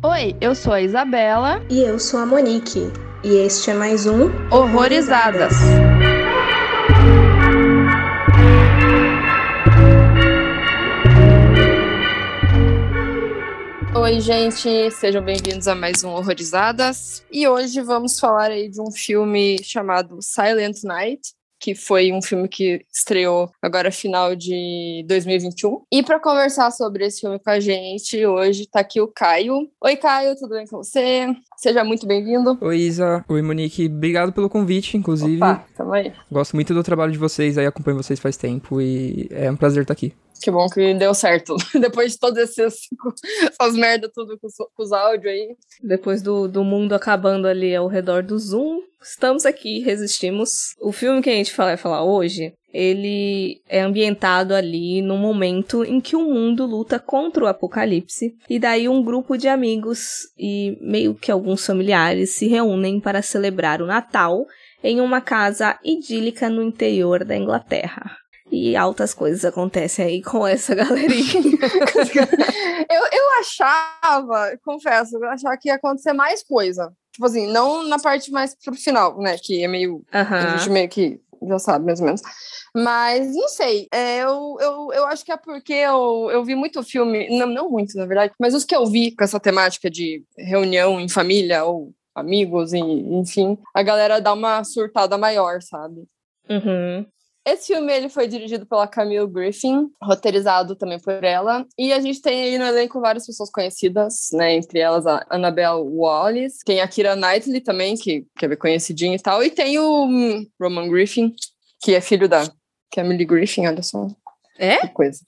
Oi, eu sou a Isabela. E eu sou a Monique. E este é mais um Horrorizadas. Oi, gente, sejam bem-vindos a mais um Horrorizadas. E hoje vamos falar aí de um filme chamado Silent Night, que foi um filme que estreou agora final de 2021. E para conversar sobre esse filme com a gente, hoje está aqui o Caio. Oi, Caio, tudo bem com você? Seja muito bem-vindo. Oi, Isa. Oi, Monique. Obrigado pelo convite, inclusive. Opa, tamo aí. Gosto muito do trabalho de vocês, aí acompanho vocês faz tempo e é um prazer estar aqui. Que bom que deu certo. Depois de todas essas, merdas tudo com com os áudios aí. Depois do, do mundo acabando ali ao redor do Zoom, estamos aqui, resistimos. O filme que a gente vai falar hoje, ele é ambientado ali no momento em que o mundo luta contra o apocalipse. E daí um grupo de amigos e meio que alguns familiares se reúnem para celebrar o Natal em uma casa idílica no interior da Inglaterra. E altas coisas acontecem aí com essa galerinha. eu, eu achava, confesso, eu achava que ia acontecer mais coisa. Tipo assim, não na parte mais pro final, né? Que é meio. Uhum. A gente meio que já sabe, mais ou menos. Mas não sei. É, eu, eu, eu acho que é porque eu, eu vi muito filme, não, não muito, na verdade, mas os que eu vi com essa temática de reunião em família ou amigos, e, enfim, a galera dá uma surtada maior, sabe? Uhum. Esse filme ele foi dirigido pela Camille Griffin, roteirizado também por ela. E a gente tem aí no elenco várias pessoas conhecidas, né? Entre elas a Annabelle Wallis, tem a Kira Knightley também, que, que é bem conhecidinha e tal. E tem o hum, Roman Griffin, que é filho da Camille Griffin, olha só. É? Que coisa.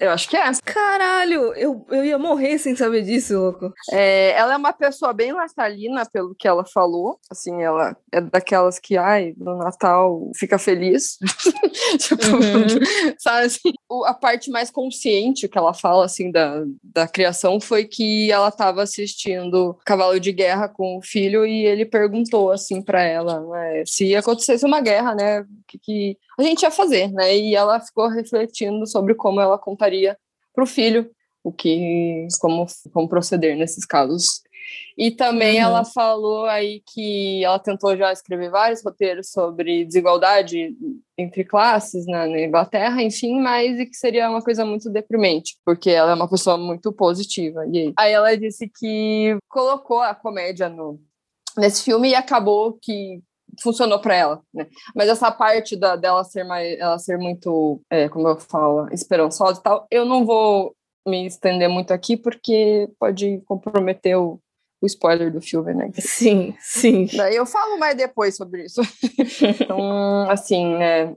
Eu acho que é. Caralho, eu, eu ia morrer sem saber disso, louco. É, ela é uma pessoa bem natalina, pelo que ela falou. Assim, ela é daquelas que, ai, no Natal fica feliz. tipo, Uhum. sabe assim? O- a parte mais consciente que ela fala, assim, da, da criação foi que ela estava assistindo Cavalo de Guerra com o filho e ele perguntou, assim, para ela, né, se acontecesse uma guerra, né, o que, que a gente ia fazer, né? E ela ficou refletindo sobre como ela contaria para o filho o que como, como proceder nesses casos. E também Uhum. ela falou aí que ela tentou já escrever vários roteiros sobre desigualdade entre classes na, na Inglaterra, enfim, mas e que seria uma coisa muito deprimente, porque ela é uma pessoa muito positiva. E aí, aí ela disse que colocou a comédia no, nesse filme e acabou que funcionou para ela, né? Mas essa parte da, dela ser mais, ela ser muito, é, como eu falo, esperançosa e tal, eu não vou me estender muito aqui porque pode comprometer o, o spoiler do filme, né? Sim, sim. Daí eu falo mais depois sobre isso. então, assim, né?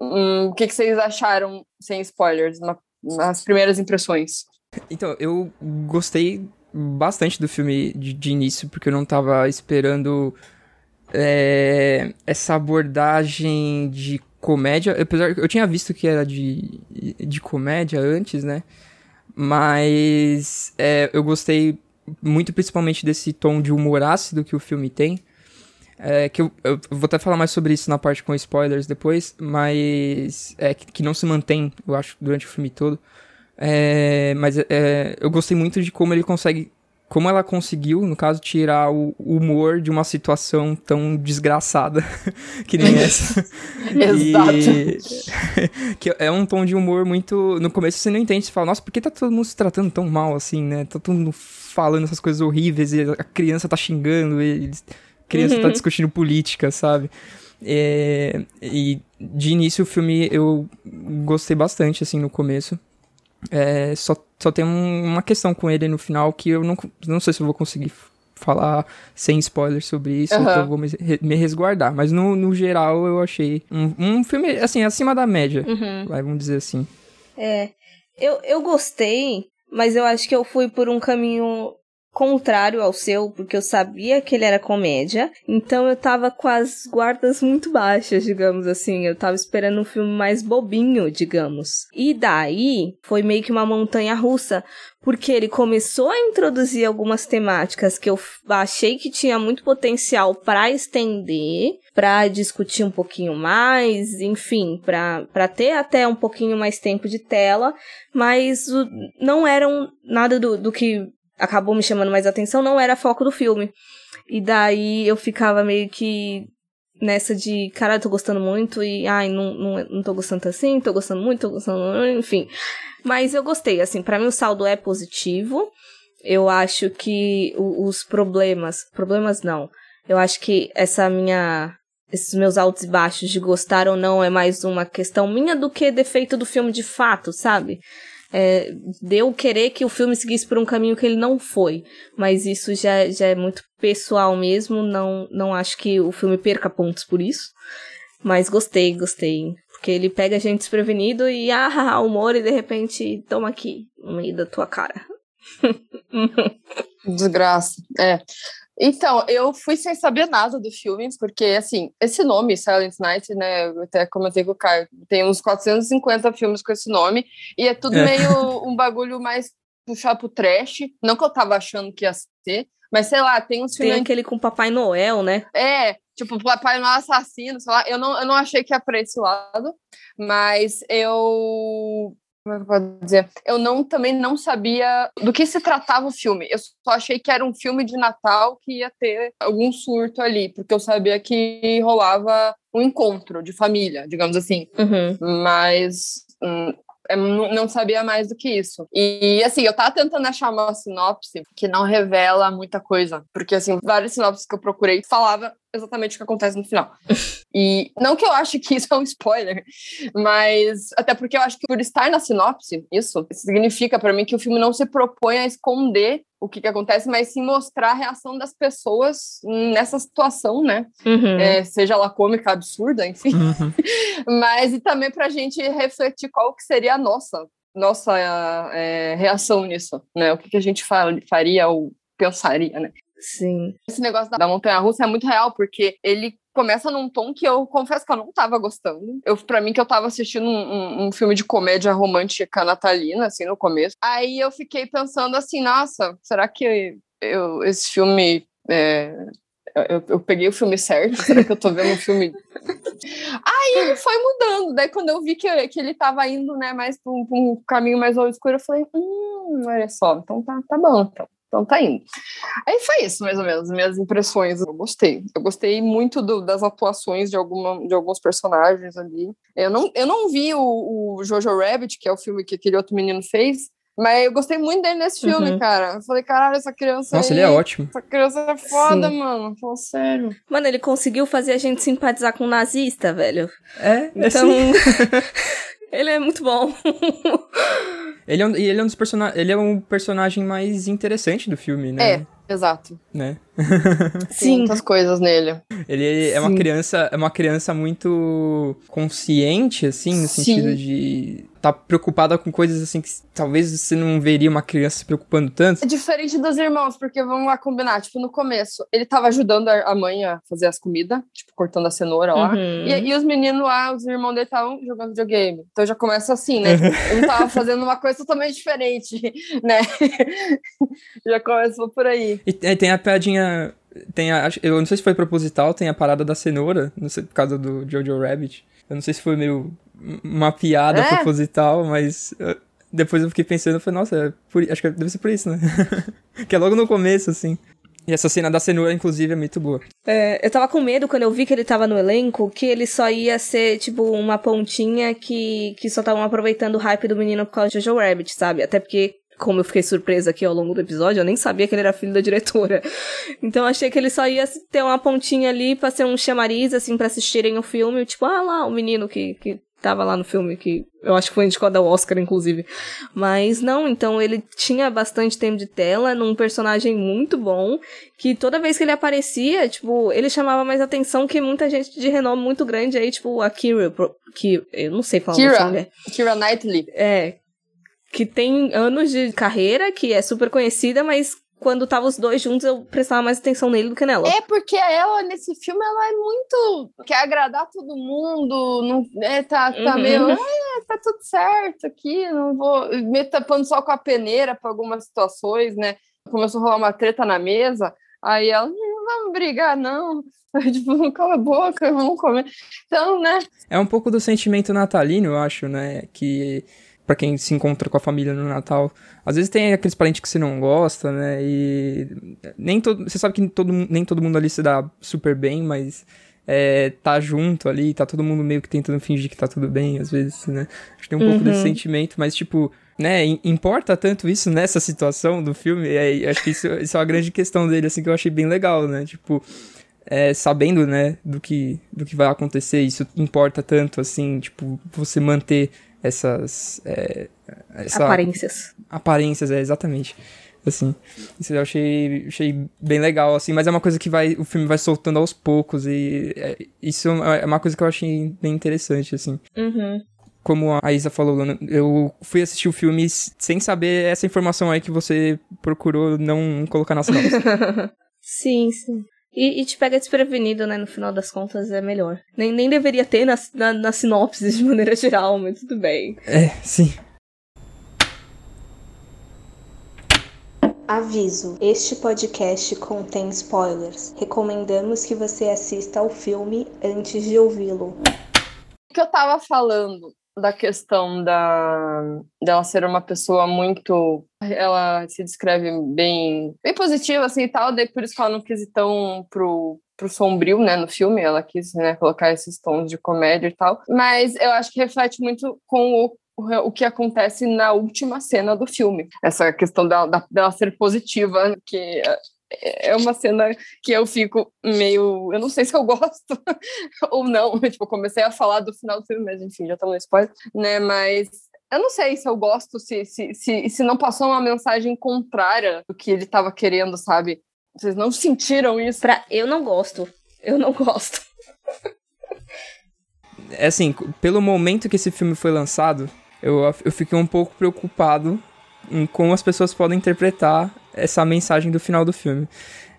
hum, O que, que vocês acharam sem spoilers, na- nas primeiras impressões? Então, eu gostei bastante do filme de, de início, porque eu não tava esperando é, essa abordagem de comédia. Apesar que eu tinha visto que era de, de comédia antes, né? Mas é, eu gostei muito principalmente desse tom de humor ácido que o filme tem. É, que eu, eu vou até falar mais sobre isso na parte com spoilers depois, mas é, que, que não se mantém, eu acho, durante o filme todo. É, mas é, eu gostei muito de como ele consegue. Como ela conseguiu, no caso, tirar o humor de uma situação tão desgraçada que nem essa. E- que é um tom de humor muito. No começo você não entende, você fala, nossa, por que tá todo mundo se tratando tão mal assim, né? Tá todo mundo falando essas coisas horríveis e a criança tá xingando, e a criança tá Uhum. discutindo política, sabe? É, e de início o filme eu gostei bastante, assim, no começo. É, só, só tem um- uma questão com ele no final que eu não, não sei se eu vou conseguir falar sem spoilers sobre isso, Aham. então eu vou me, me resguardar. Mas no, no geral eu achei um, um filme, assim, acima da média, Uhum. vai, vamos dizer assim. É. Eu, eu gostei, mas eu acho que eu fui por um caminho contrário ao seu, porque eu sabia que ele era comédia, então eu tava com as guardas muito baixas, digamos assim. Eu tava esperando um filme mais bobinho, digamos. E daí foi meio que uma montanha russa, porque ele começou a introduzir algumas temáticas que eu achei que tinha muito potencial pra estender, pra discutir um pouquinho mais, enfim, pra ter até um pouquinho mais tempo de tela, mas o- não eram nada do, do que acabou me chamando mais atenção, não era foco do filme. E daí eu ficava meio que nessa de, cara, eu tô gostando muito e, ai, não, não, não tô gostando assim, tô gostando muito, tô gostando, enfim. Mas eu gostei, assim, para mim o saldo é positivo. Eu acho que os problemas, problemas não. Eu acho que essa minha esses meus altos e baixos de gostar ou não é mais uma questão minha do que defeito do filme de fato, sabe? É, de eu querer que o filme seguisse por um caminho que ele não foi. Mas isso já, já é muito pessoal mesmo. Não, não acho que o filme perca pontos por isso. Mas gostei, gostei. Porque ele pega a gente desprevenido e ah, humor, e de repente toma aqui, no meio da tua cara. Desgraça. É. Então, eu fui sem saber nada do filme, porque, assim, esse nome, Silent Night, né, eu até comentei com o Caio, tem uns 450 filmes com esse nome, e é tudo é. meio um bagulho mais puxado pro trash, não que eu tava achando que ia ser, mas sei lá, tem uns filmes... Tem aquele com Papai Noel, né? É, tipo, Papai Noel assassino, sei lá, eu não, eu não achei que ia pra esse lado, mas eu como é que eu posso dizer? Eu não, também não sabia do que se tratava o filme. Eu só achei que era um filme de Natal que ia ter algum surto ali, porque eu sabia que rolava um encontro de família, digamos assim. Uhum. Mas hum, não sabia mais do que isso. E, assim, eu tava tentando achar uma sinopse que não revela muita coisa. Porque, assim, várias sinopses que eu procurei falava exatamente o que acontece no final. E não que eu ache que isso é um spoiler, mas até porque eu acho que por estar na sinopse, isso significa para mim que o filme não se propõe a esconder o que, que acontece, mas sim mostrar a reação das pessoas nessa situação, né? Uhum. É, seja ela cômica, absurda, enfim. Uhum. mas e também para a gente refletir qual que seria a nossa nossa é, reação nisso, né? O que, que a gente faria ou pensaria, né? Sim. Esse negócio da montanha russa é muito real, porque ele começa num tom que eu confesso que eu não tava gostando. Eu, pra mim, que eu tava assistindo um, um, um, filme de comédia romântica natalina, assim, no começo. Aí eu fiquei pensando assim, nossa, será que eu, esse filme. É, eu, eu, peguei o filme certo? Será que eu tô vendo um filme. Aí ele foi mudando. Daí, quando eu vi que, que ele tava indo, né, mais pra um, pra um caminho mais obscuro, eu falei, hum, olha só, então tá, tá bom, então. Então tá indo. Aí foi isso, mais ou menos, minhas impressões. Eu gostei. Eu gostei muito do, das atuações de, alguma, de alguns personagens ali. Eu não, eu não vi o, o Jojo Rabbit, que é o filme que aquele outro menino fez, mas eu gostei muito dele nesse filme, uhum. cara. Eu falei, caralho, essa criança. Nossa, aí, ele é ótimo. Essa criança é foda, Sim. mano. Fala sério. Mano, ele conseguiu fazer a gente simpatizar com o nazista, velho. É, então. ele é muito bom. Ele é um, ele é um dos personagens. Ele é um personagem mais interessante do filme, né? É, exato. Né? Sim. muitas coisas nele. Ele é uma criança, é uma criança muito consciente, assim, no Sim. sentido de tá preocupada com coisas assim que talvez você não veria uma criança se preocupando tanto. É diferente dos irmãos, porque vamos lá combinar, tipo, no começo, ele tava ajudando a mãe a fazer as comidas, tipo, cortando a cenoura lá, uhum. e, e, os meninos lá, os irmãos dele estavam jogando videogame. Então já começa assim, né? Um tava fazendo uma coisa totalmente diferente, né? já começou por aí. E tem a piadinha tem a, eu não sei se foi proposital, tem a parada da cenoura, não sei, por causa do Jojo Rabbit. Eu não sei se foi meio uma piada é. proposital, mas eu, depois eu fiquei pensando, eu falei, nossa, é por, acho que deve ser por isso, né? que é logo no começo, assim. E essa cena da cenoura, inclusive, é muito boa. É, eu tava com medo quando eu vi que ele tava no elenco, que ele só ia ser, tipo, uma pontinha que, que só estavam aproveitando o hype do menino por causa de Jojo Rabbit, sabe? Até porque como eu fiquei surpresa aqui ao longo do episódio, eu nem sabia que ele era filho da diretora. Então achei que ele só ia ter uma pontinha ali pra ser um chamariz, assim, pra assistirem o filme. Tipo, ah lá, o menino que, que tava lá no filme, que eu acho que foi indicado ao Oscar, inclusive. Mas não, então ele tinha bastante tempo de tela, num personagem muito bom, que toda vez que ele aparecia, tipo, ele chamava mais atenção que muita gente de renome muito grande aí, tipo, a Kira, que eu não sei falar Kira, o Kira Knightley. É, que tem anos de carreira, que é super conhecida, mas quando tava os dois juntos, eu prestava mais atenção nele do que nela. É, porque ela, nesse filme, ela é muito. quer agradar todo mundo, não, é, tá, tá uhum. meio. É, tá tudo certo aqui, não vou. Me tapando só com a peneira para algumas situações, né? Começou a rolar uma treta na mesa, aí ela, não vamos brigar, não. tipo, cala a boca, vamos comer. Então, né? É um pouco do sentimento natalino, eu acho, né? Que para quem se encontra com a família no Natal. Às vezes tem aqueles parentes que você não gosta, né? E nem todo, você sabe que todo, nem todo mundo ali se dá super bem, mas é, tá junto ali, tá todo mundo meio que tentando fingir que tá tudo bem, às vezes, né? Acho que tem um uhum. pouco desse uhum. sentimento, mas tipo, né, importa tanto isso nessa situação do filme, é, acho que isso, isso é uma grande questão dele, assim, que eu achei bem legal, né? Tipo, é, sabendo, né, do que, do que vai acontecer, isso importa tanto, assim, tipo, você manter essas... É, essa, aparências. Aparências, é, exatamente. Assim, isso eu achei, achei bem legal, assim, mas é uma coisa que vai, o filme vai soltando aos poucos e é, isso é uma coisa que eu achei bem interessante, assim. Uhum como a Isa falou, eu fui assistir o filme sem saber essa informação aí que você procurou não colocar na sinopse. sim, sim. E, e, te pega desprevenido, né? No final das contas, é melhor. Nem, nem deveria ter na, na, na sinopse de maneira geral, mas tudo bem. É, sim. Aviso: este podcast contém spoilers. Recomendamos que você assista ao filme antes de ouvi-lo. O que eu tava falando da questão da dela ser uma pessoa muito ela se descreve bem bem positiva assim e tal daí por isso que ela não quis ir tão pro pro sombrio né no filme ela quis né colocar esses tons de comédia e tal mas eu acho que reflete muito com o o que acontece na última cena do filme. Essa questão dela, dela ser positiva, que é uma cena que eu fico meio. Eu não sei se eu gosto ou não. Tipo, eu comecei a falar do final do filme, mas enfim, já estamos no spoiler, né? Mas eu não sei se eu gosto, se, se, se, se não passou uma mensagem contrária do que ele estava querendo, sabe? Vocês não sentiram isso? Pra... Eu não gosto. Eu não gosto. É assim, pelo momento que esse filme foi lançado, eu, eu fiquei um pouco preocupado em como as pessoas podem interpretar essa mensagem do final do filme.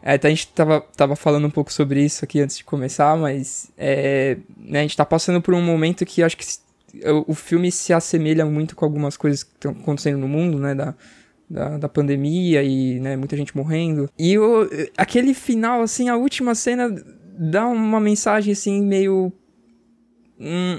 É, a gente tava, tava falando um pouco sobre isso aqui antes de começar, mas é, né, a gente tá passando por um momento que acho que o, filme se assemelha muito com algumas coisas que estão acontecendo no mundo, né, da, da, da, pandemia e né, muita gente morrendo. E o, aquele final, assim, a última cena dá uma mensagem, assim, meio... Hum,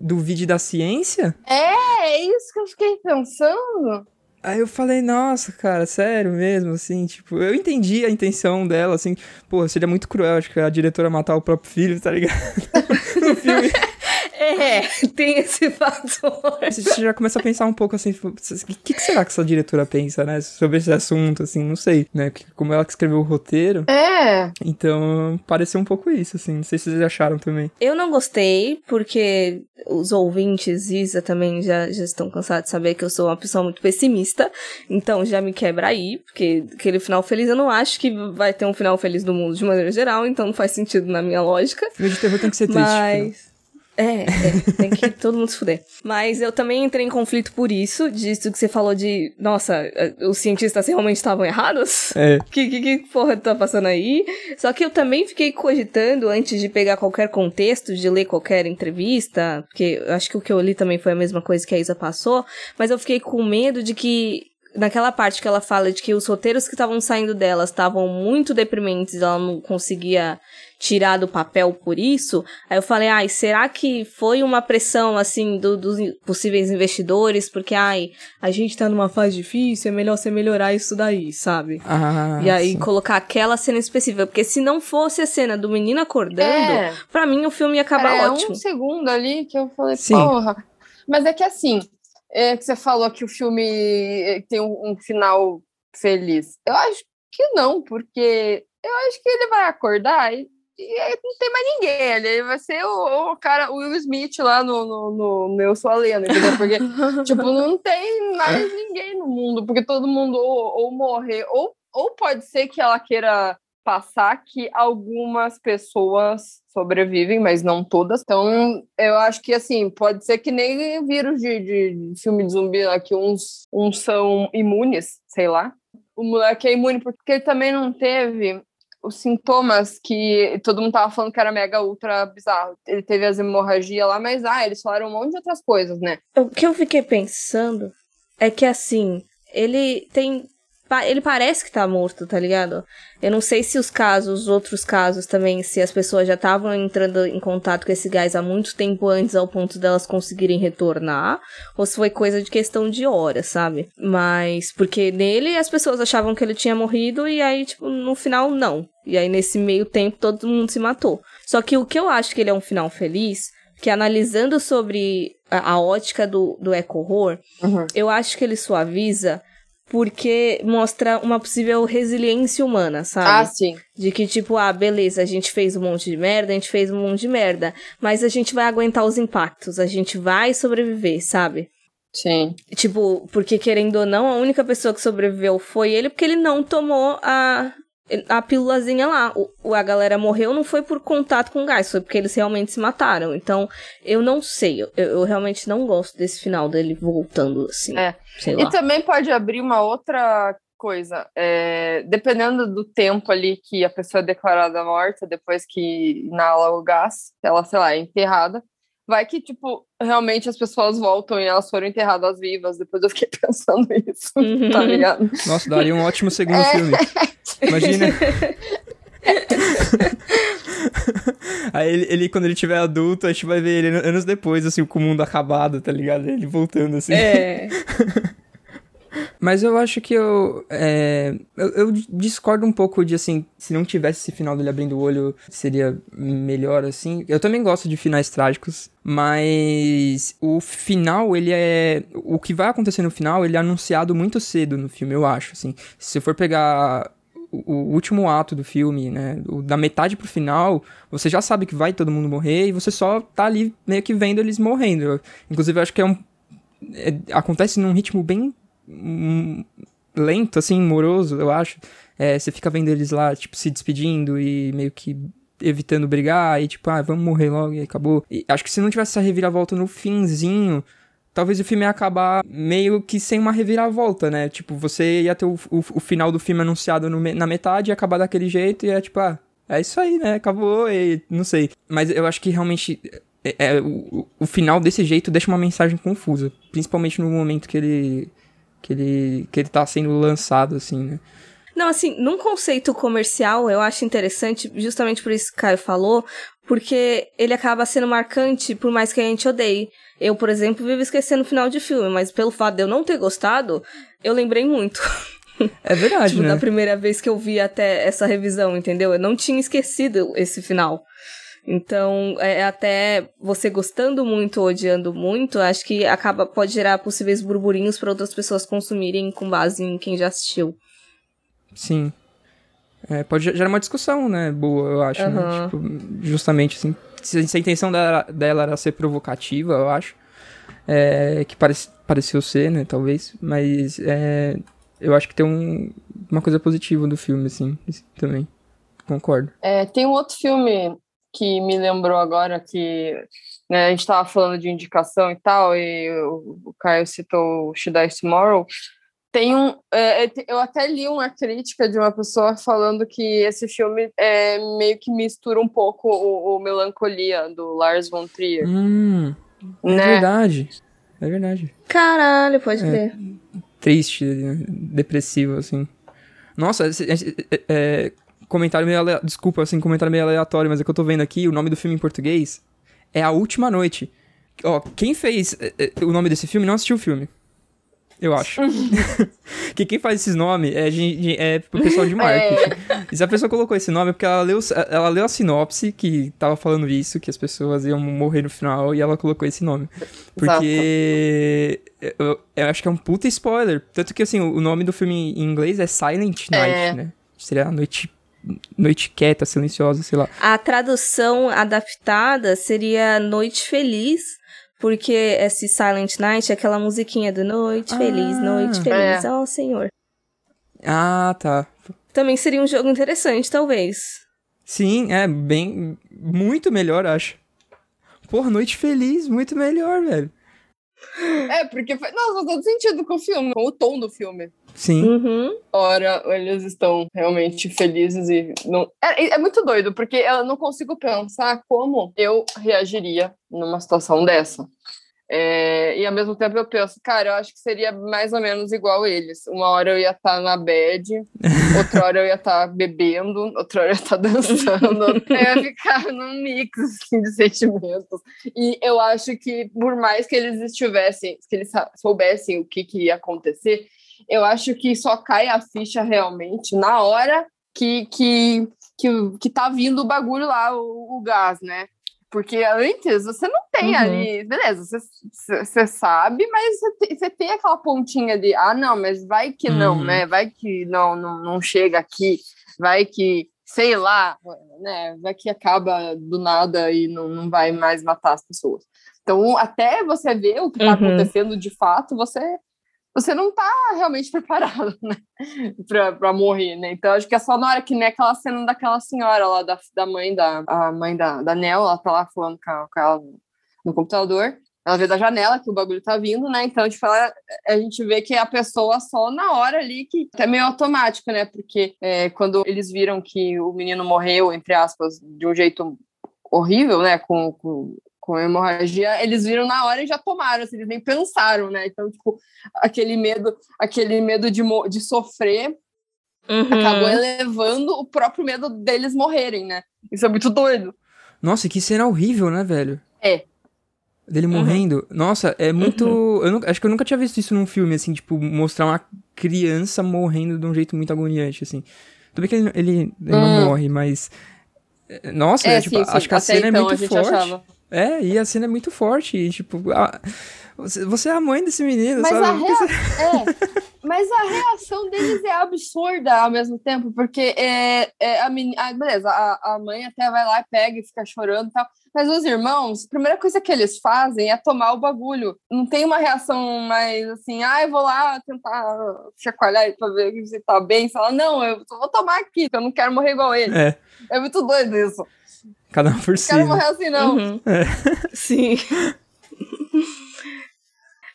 do vídeo da ciência? É, é isso que eu fiquei pensando. Aí eu falei, nossa, cara, sério mesmo, assim, tipo, eu entendi a intenção dela, assim, pô, seria muito cruel, acho que a diretora matar o próprio filho, tá ligado? no filme. É, tem esse fator. Você já começa a pensar um pouco assim, tipo, o que, que, será que essa diretora pensa, né, sobre esse assunto, assim, não sei, né, porque como ela que escreveu o roteiro. É. Então, pareceu um pouco isso, assim, não sei se vocês acharam também. Eu não gostei, porque os ouvintes, Isa também já, já estão cansados de saber que eu sou uma pessoa muito pessimista, então já me quebra aí, porque aquele final feliz eu não acho que vai ter um final feliz do mundo de maneira geral, então não faz sentido na minha lógica. Filme de terror tem que ser triste. Mas... É, é, tem que todo mundo se fuder. Mas eu também entrei em conflito por isso, disso que você falou de, nossa, é, os cientistas realmente estavam errados? É. Que, que, que porra tá passando aí? Só que eu também fiquei cogitando, antes de pegar qualquer contexto, de ler qualquer entrevista, porque eu acho que o que eu li também foi a mesma coisa que a Isa passou, mas eu fiquei com medo de que naquela parte que ela fala de que os roteiros que estavam saindo dela estavam muito deprimentes, ela não conseguia tirar do papel por isso. Aí eu falei, ai, será que foi uma pressão, assim, do, dos possíveis investidores? Porque, ai, a gente tá numa fase difícil, é melhor você melhorar isso daí, sabe? Ah, e aí sim. colocar aquela cena específica. Porque se não fosse a cena do menino acordando, é. pra mim o filme ia acabar é, ótimo. um segundo ali que eu falei, sim. porra. Mas é que assim, é que você falou que o filme eh, tem um, um final feliz. Eu acho que não, porque eu acho que ele vai acordar e não tem mais ninguém ali. Vai ser o, o cara, o Will Smith lá no, no, no, Eu Sou a Lenda, entendeu? Porque, tipo, não tem mais ninguém no mundo, porque todo mundo ou, ou morrer, ou, ou pode ser que ela queira passar que algumas pessoas sobrevivem, mas não todas. Então, eu acho que, assim, pode ser que nem vírus de, de, de filme de zumbi lá, que uns, uns são imunes, sei lá. O moleque é imune porque ele também não teve os sintomas que todo mundo tava falando que era mega ultra bizarro. Ele teve as hemorragias lá, mas ah, eles falaram um monte de outras coisas, né? O que eu fiquei pensando é que assim, ele tem ele parece que tá morto, tá ligado? Eu não sei se os casos, os outros casos também, se as pessoas já estavam entrando em contato com esse gás há muito tempo antes ao ponto delas conseguirem retornar, ou se foi coisa de questão de horas, sabe? Mas porque nele as pessoas achavam que ele tinha morrido e aí, tipo, no final não. E aí nesse meio tempo todo mundo se matou. Só que o que eu acho que ele é um final feliz, que analisando sobre a, a ótica do, do eco-horror, Uhum. eu acho que ele suaviza porque mostra uma possível resiliência humana, sabe? Ah, sim. De que, tipo, ah, beleza, a gente fez um monte de merda, a gente fez um monte de merda, mas a gente vai aguentar os impactos, a gente vai sobreviver, sabe? Sim. Tipo, porque querendo ou não, a única pessoa que sobreviveu foi ele, porque ele não tomou a, a pílulazinha lá. O, a galera morreu não foi por contato com gás, foi porque eles realmente se mataram. Então, eu não sei, eu, eu realmente não gosto desse final dele voltando assim. É. E também pode abrir uma outra coisa. É, dependendo do tempo ali que a pessoa é declarada morta, depois que inala o gás, ela, sei lá, é enterrada. Vai que, tipo, realmente as pessoas voltam e elas foram enterradas vivas. Depois eu fiquei pensando isso, Uhum. tá ligado? Nossa, daria um ótimo segundo É. filme. Imagina. Aí ele, ele, quando ele tiver adulto, a gente vai ver ele anos depois, assim, com o mundo acabado, tá ligado? Ele voltando, assim. É. Mas eu acho que eu, é, eu. eu discordo um pouco de, assim, se não tivesse esse final dele abrindo o olho, seria melhor, assim. Eu também gosto de finais trágicos, mas o final, ele é. O que vai acontecer no final, ele é anunciado muito cedo no filme, eu acho, assim. Se for pegar o, último ato do filme, né? da metade pro final, você já sabe que vai todo mundo morrer e você só tá ali meio que vendo eles morrendo. Inclusive, eu acho que é um. é- acontece num ritmo bem lento, assim, moroso, eu acho. É, você fica vendo eles lá, tipo, se despedindo e meio que evitando brigar e tipo, ah, vamos morrer logo e acabou. E acho que se não tivesse essa reviravolta no finzinho, talvez o filme ia acabar meio que sem uma reviravolta, né? Tipo, você ia ter o, o, o final do filme anunciado no na metade e acabar daquele jeito e é tipo, ah, é isso aí, né? Acabou e não sei. Mas eu acho que realmente é, é, o, o final desse jeito deixa uma mensagem confusa. Principalmente no momento que ele. Que ele. que ele tá sendo lançado, assim, né? Não, assim, num conceito comercial, eu acho interessante, justamente por isso que o Caio falou, porque ele acaba sendo marcante, por mais que a gente odeie. Eu, por exemplo, vivo esquecendo o final de filme, mas pelo fato de eu não ter gostado, eu lembrei muito. É verdade, tipo, né? da primeira vez que eu vi até essa revisão, entendeu? Eu não tinha esquecido esse final. Então, é até você gostando muito ou odiando muito, acho que acaba pode gerar possíveis burburinhos para outras pessoas consumirem com base em quem já assistiu. Sim. É, pode gerar uma discussão, né? Boa, eu acho, né? Aham. Tipo, justamente, assim. Se, se a intenção dela, dela era ser provocativa, eu acho. É, que parece, pareceu ser, né? Talvez. Mas é, eu acho que tem um, uma coisa positiva do filme, assim, também. Concordo. É, tem um outro filme que me lembrou agora que né, a gente estava falando de indicação e tal, e o, Caio citou o Should I Tomorrow. Tem um, é, é, eu até li uma crítica de uma pessoa falando que esse filme é, meio que mistura um pouco o, o Melancolia do Lars von Trier, Hum, é né? verdade. É verdade. Caralho, pode ver. Triste, depressivo, assim. Nossa, é, é, comentário meio. Desculpa, assim, comentário meio aleatório, mas é que eu tô vendo aqui, o nome do filme em português é A Última Noite. Ó, quem fez é, é, o nome desse filme não assistiu o filme. Eu acho. que quem faz esses nomes é, é pro pessoal de marketing. E se a pessoa colocou esse nome é porque ela leu, ela leu a sinopse que tava falando isso, que as pessoas iam morrer no final, e ela colocou esse nome. Porque eu, eu acho que é um puta spoiler. Tanto que, assim, o o nome do filme em inglês é Silent Night, É. né? Seria a noite, noite quieta, silenciosa, sei lá. A tradução adaptada seria Noite Feliz, porque esse Silent Night é aquela musiquinha do Noite Ah. Feliz, Noite Feliz, ó Senhor. Ah, tá. Também seria um jogo interessante, talvez. Sim, é bem... Muito melhor, acho. Porra, Noite Feliz, muito melhor, velho. É, porque faz, nossa, faz todo sentido com o filme, com o tom do filme. Sim. Uhum. Ora, eles estão realmente felizes e não. É, é muito doido, porque eu não consigo pensar como eu reagiria numa situação dessa. É, e ao mesmo tempo eu penso, cara, eu acho que seria mais ou menos igual eles. Uma hora eu ia estar tá na bed, outra hora eu ia estar tá bebendo, outra hora eu ia estar tá dançando, eu ia ficar num mix assim, de sentimentos. E eu acho que, por mais que eles estivessem, que eles soubessem o que, que ia acontecer, eu acho que só cai a ficha realmente na hora que, que, que, que tá vindo o bagulho lá, o, o gás, né? Porque antes você não tem uhum. ali, beleza, você, você sabe, mas você tem, você tem, aquela pontinha de, ah, não, mas vai que não, uhum. né? Vai que não, não, não chega aqui, vai que, sei lá, né? Vai que acaba do nada e não, não vai mais matar as pessoas. Então, até você ver o que está uhum. acontecendo de fato, você você não tá realmente preparado, né? pra, pra morrer, né? Então acho que é só na hora que nem aquela cena daquela senhora lá, da, da mãe da a mãe da, da Nel, ela tá lá falando com, com ela no computador. Ela vê da janela que o bagulho tá vindo, né? Então, tipo, ela, a gente vê que a pessoa só na hora ali, que é meio automático, né? Porque é, quando eles viram que o menino morreu, entre aspas, de um jeito horrível, né? Com, com com hemorragia, eles viram na hora e já tomaram, assim, eles nem pensaram, né? Então, tipo, aquele medo, aquele medo de, de sofrer uhum. acabou elevando o próprio medo deles morrerem, né? Isso é muito doido. Nossa, que cena horrível, né, velho? É. Dele morrendo. Uhum. Nossa, é muito. Uhum. Eu não, acho que eu nunca tinha visto isso num filme, assim, tipo, mostrar uma criança morrendo de um jeito muito agoniante, assim. Tudo bem que ele, ele, ele não uhum. morre, mas. Nossa, é, é, tipo, sim, sim. acho que a Até cena é então, é muito forte. Achava. É, e a cena é muito forte. E, tipo, a... você é a mãe desse menino, mas sabe? A rea... é, mas a reação deles é absurda ao mesmo tempo, porque é, é a menina. Ah, beleza, a, a mãe até vai lá e pega e fica chorando e tal. Mas os irmãos, a primeira coisa que eles fazem é tomar o bagulho. Não tem uma reação mais assim, ah, eu vou lá tentar chacoalhar pra ver se tá bem. Fala, não, eu vou tomar aqui, porque eu não quero morrer igual ele. É, é muito doido isso. Cada um por si. Quero morrer assim, não. Uhum. É. Sim.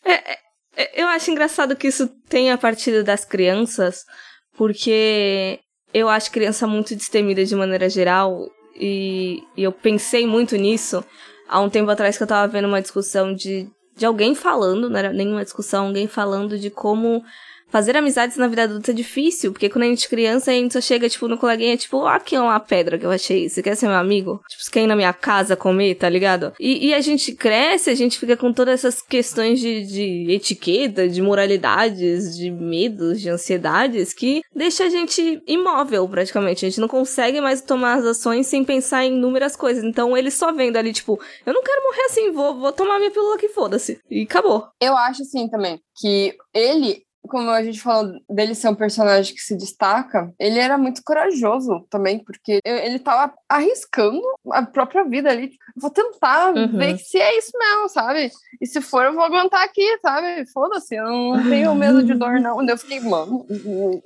É, é, eu acho engraçado que isso tenha partido das crianças, porque eu acho criança muito destemida de maneira geral, e, e eu pensei muito nisso há um tempo atrás que eu tava vendo uma discussão de, de alguém falando, não era nenhuma discussão, alguém falando de como fazer amizades na vida adulta é difícil, porque quando a gente é criança, a gente só chega, tipo, no coleguinha, tipo, ah, aqui é uma pedra que eu achei, você quer ser meu amigo? Tipo, você quer ir na minha casa comer, tá ligado? E, e a gente cresce, a gente fica com todas essas questões de, de etiqueta, de moralidades, de medos, de ansiedades, que deixa a gente imóvel, praticamente. A gente não consegue mais tomar as ações sem pensar em inúmeras coisas. Então, ele só vendo ali, tipo, eu não quero morrer assim, vou, vou tomar minha pílula que foda-se. E acabou. Eu acho, assim, também, que ele como a gente falou dele ser um personagem que se destaca, ele era muito corajoso também, porque ele tava arriscando a própria vida ali. Vou tentar uhum. ver se é isso mesmo, sabe? E se for, eu vou aguentar aqui, sabe? Foda-se, eu não tenho medo de dor, não. Eu fiquei, mano, o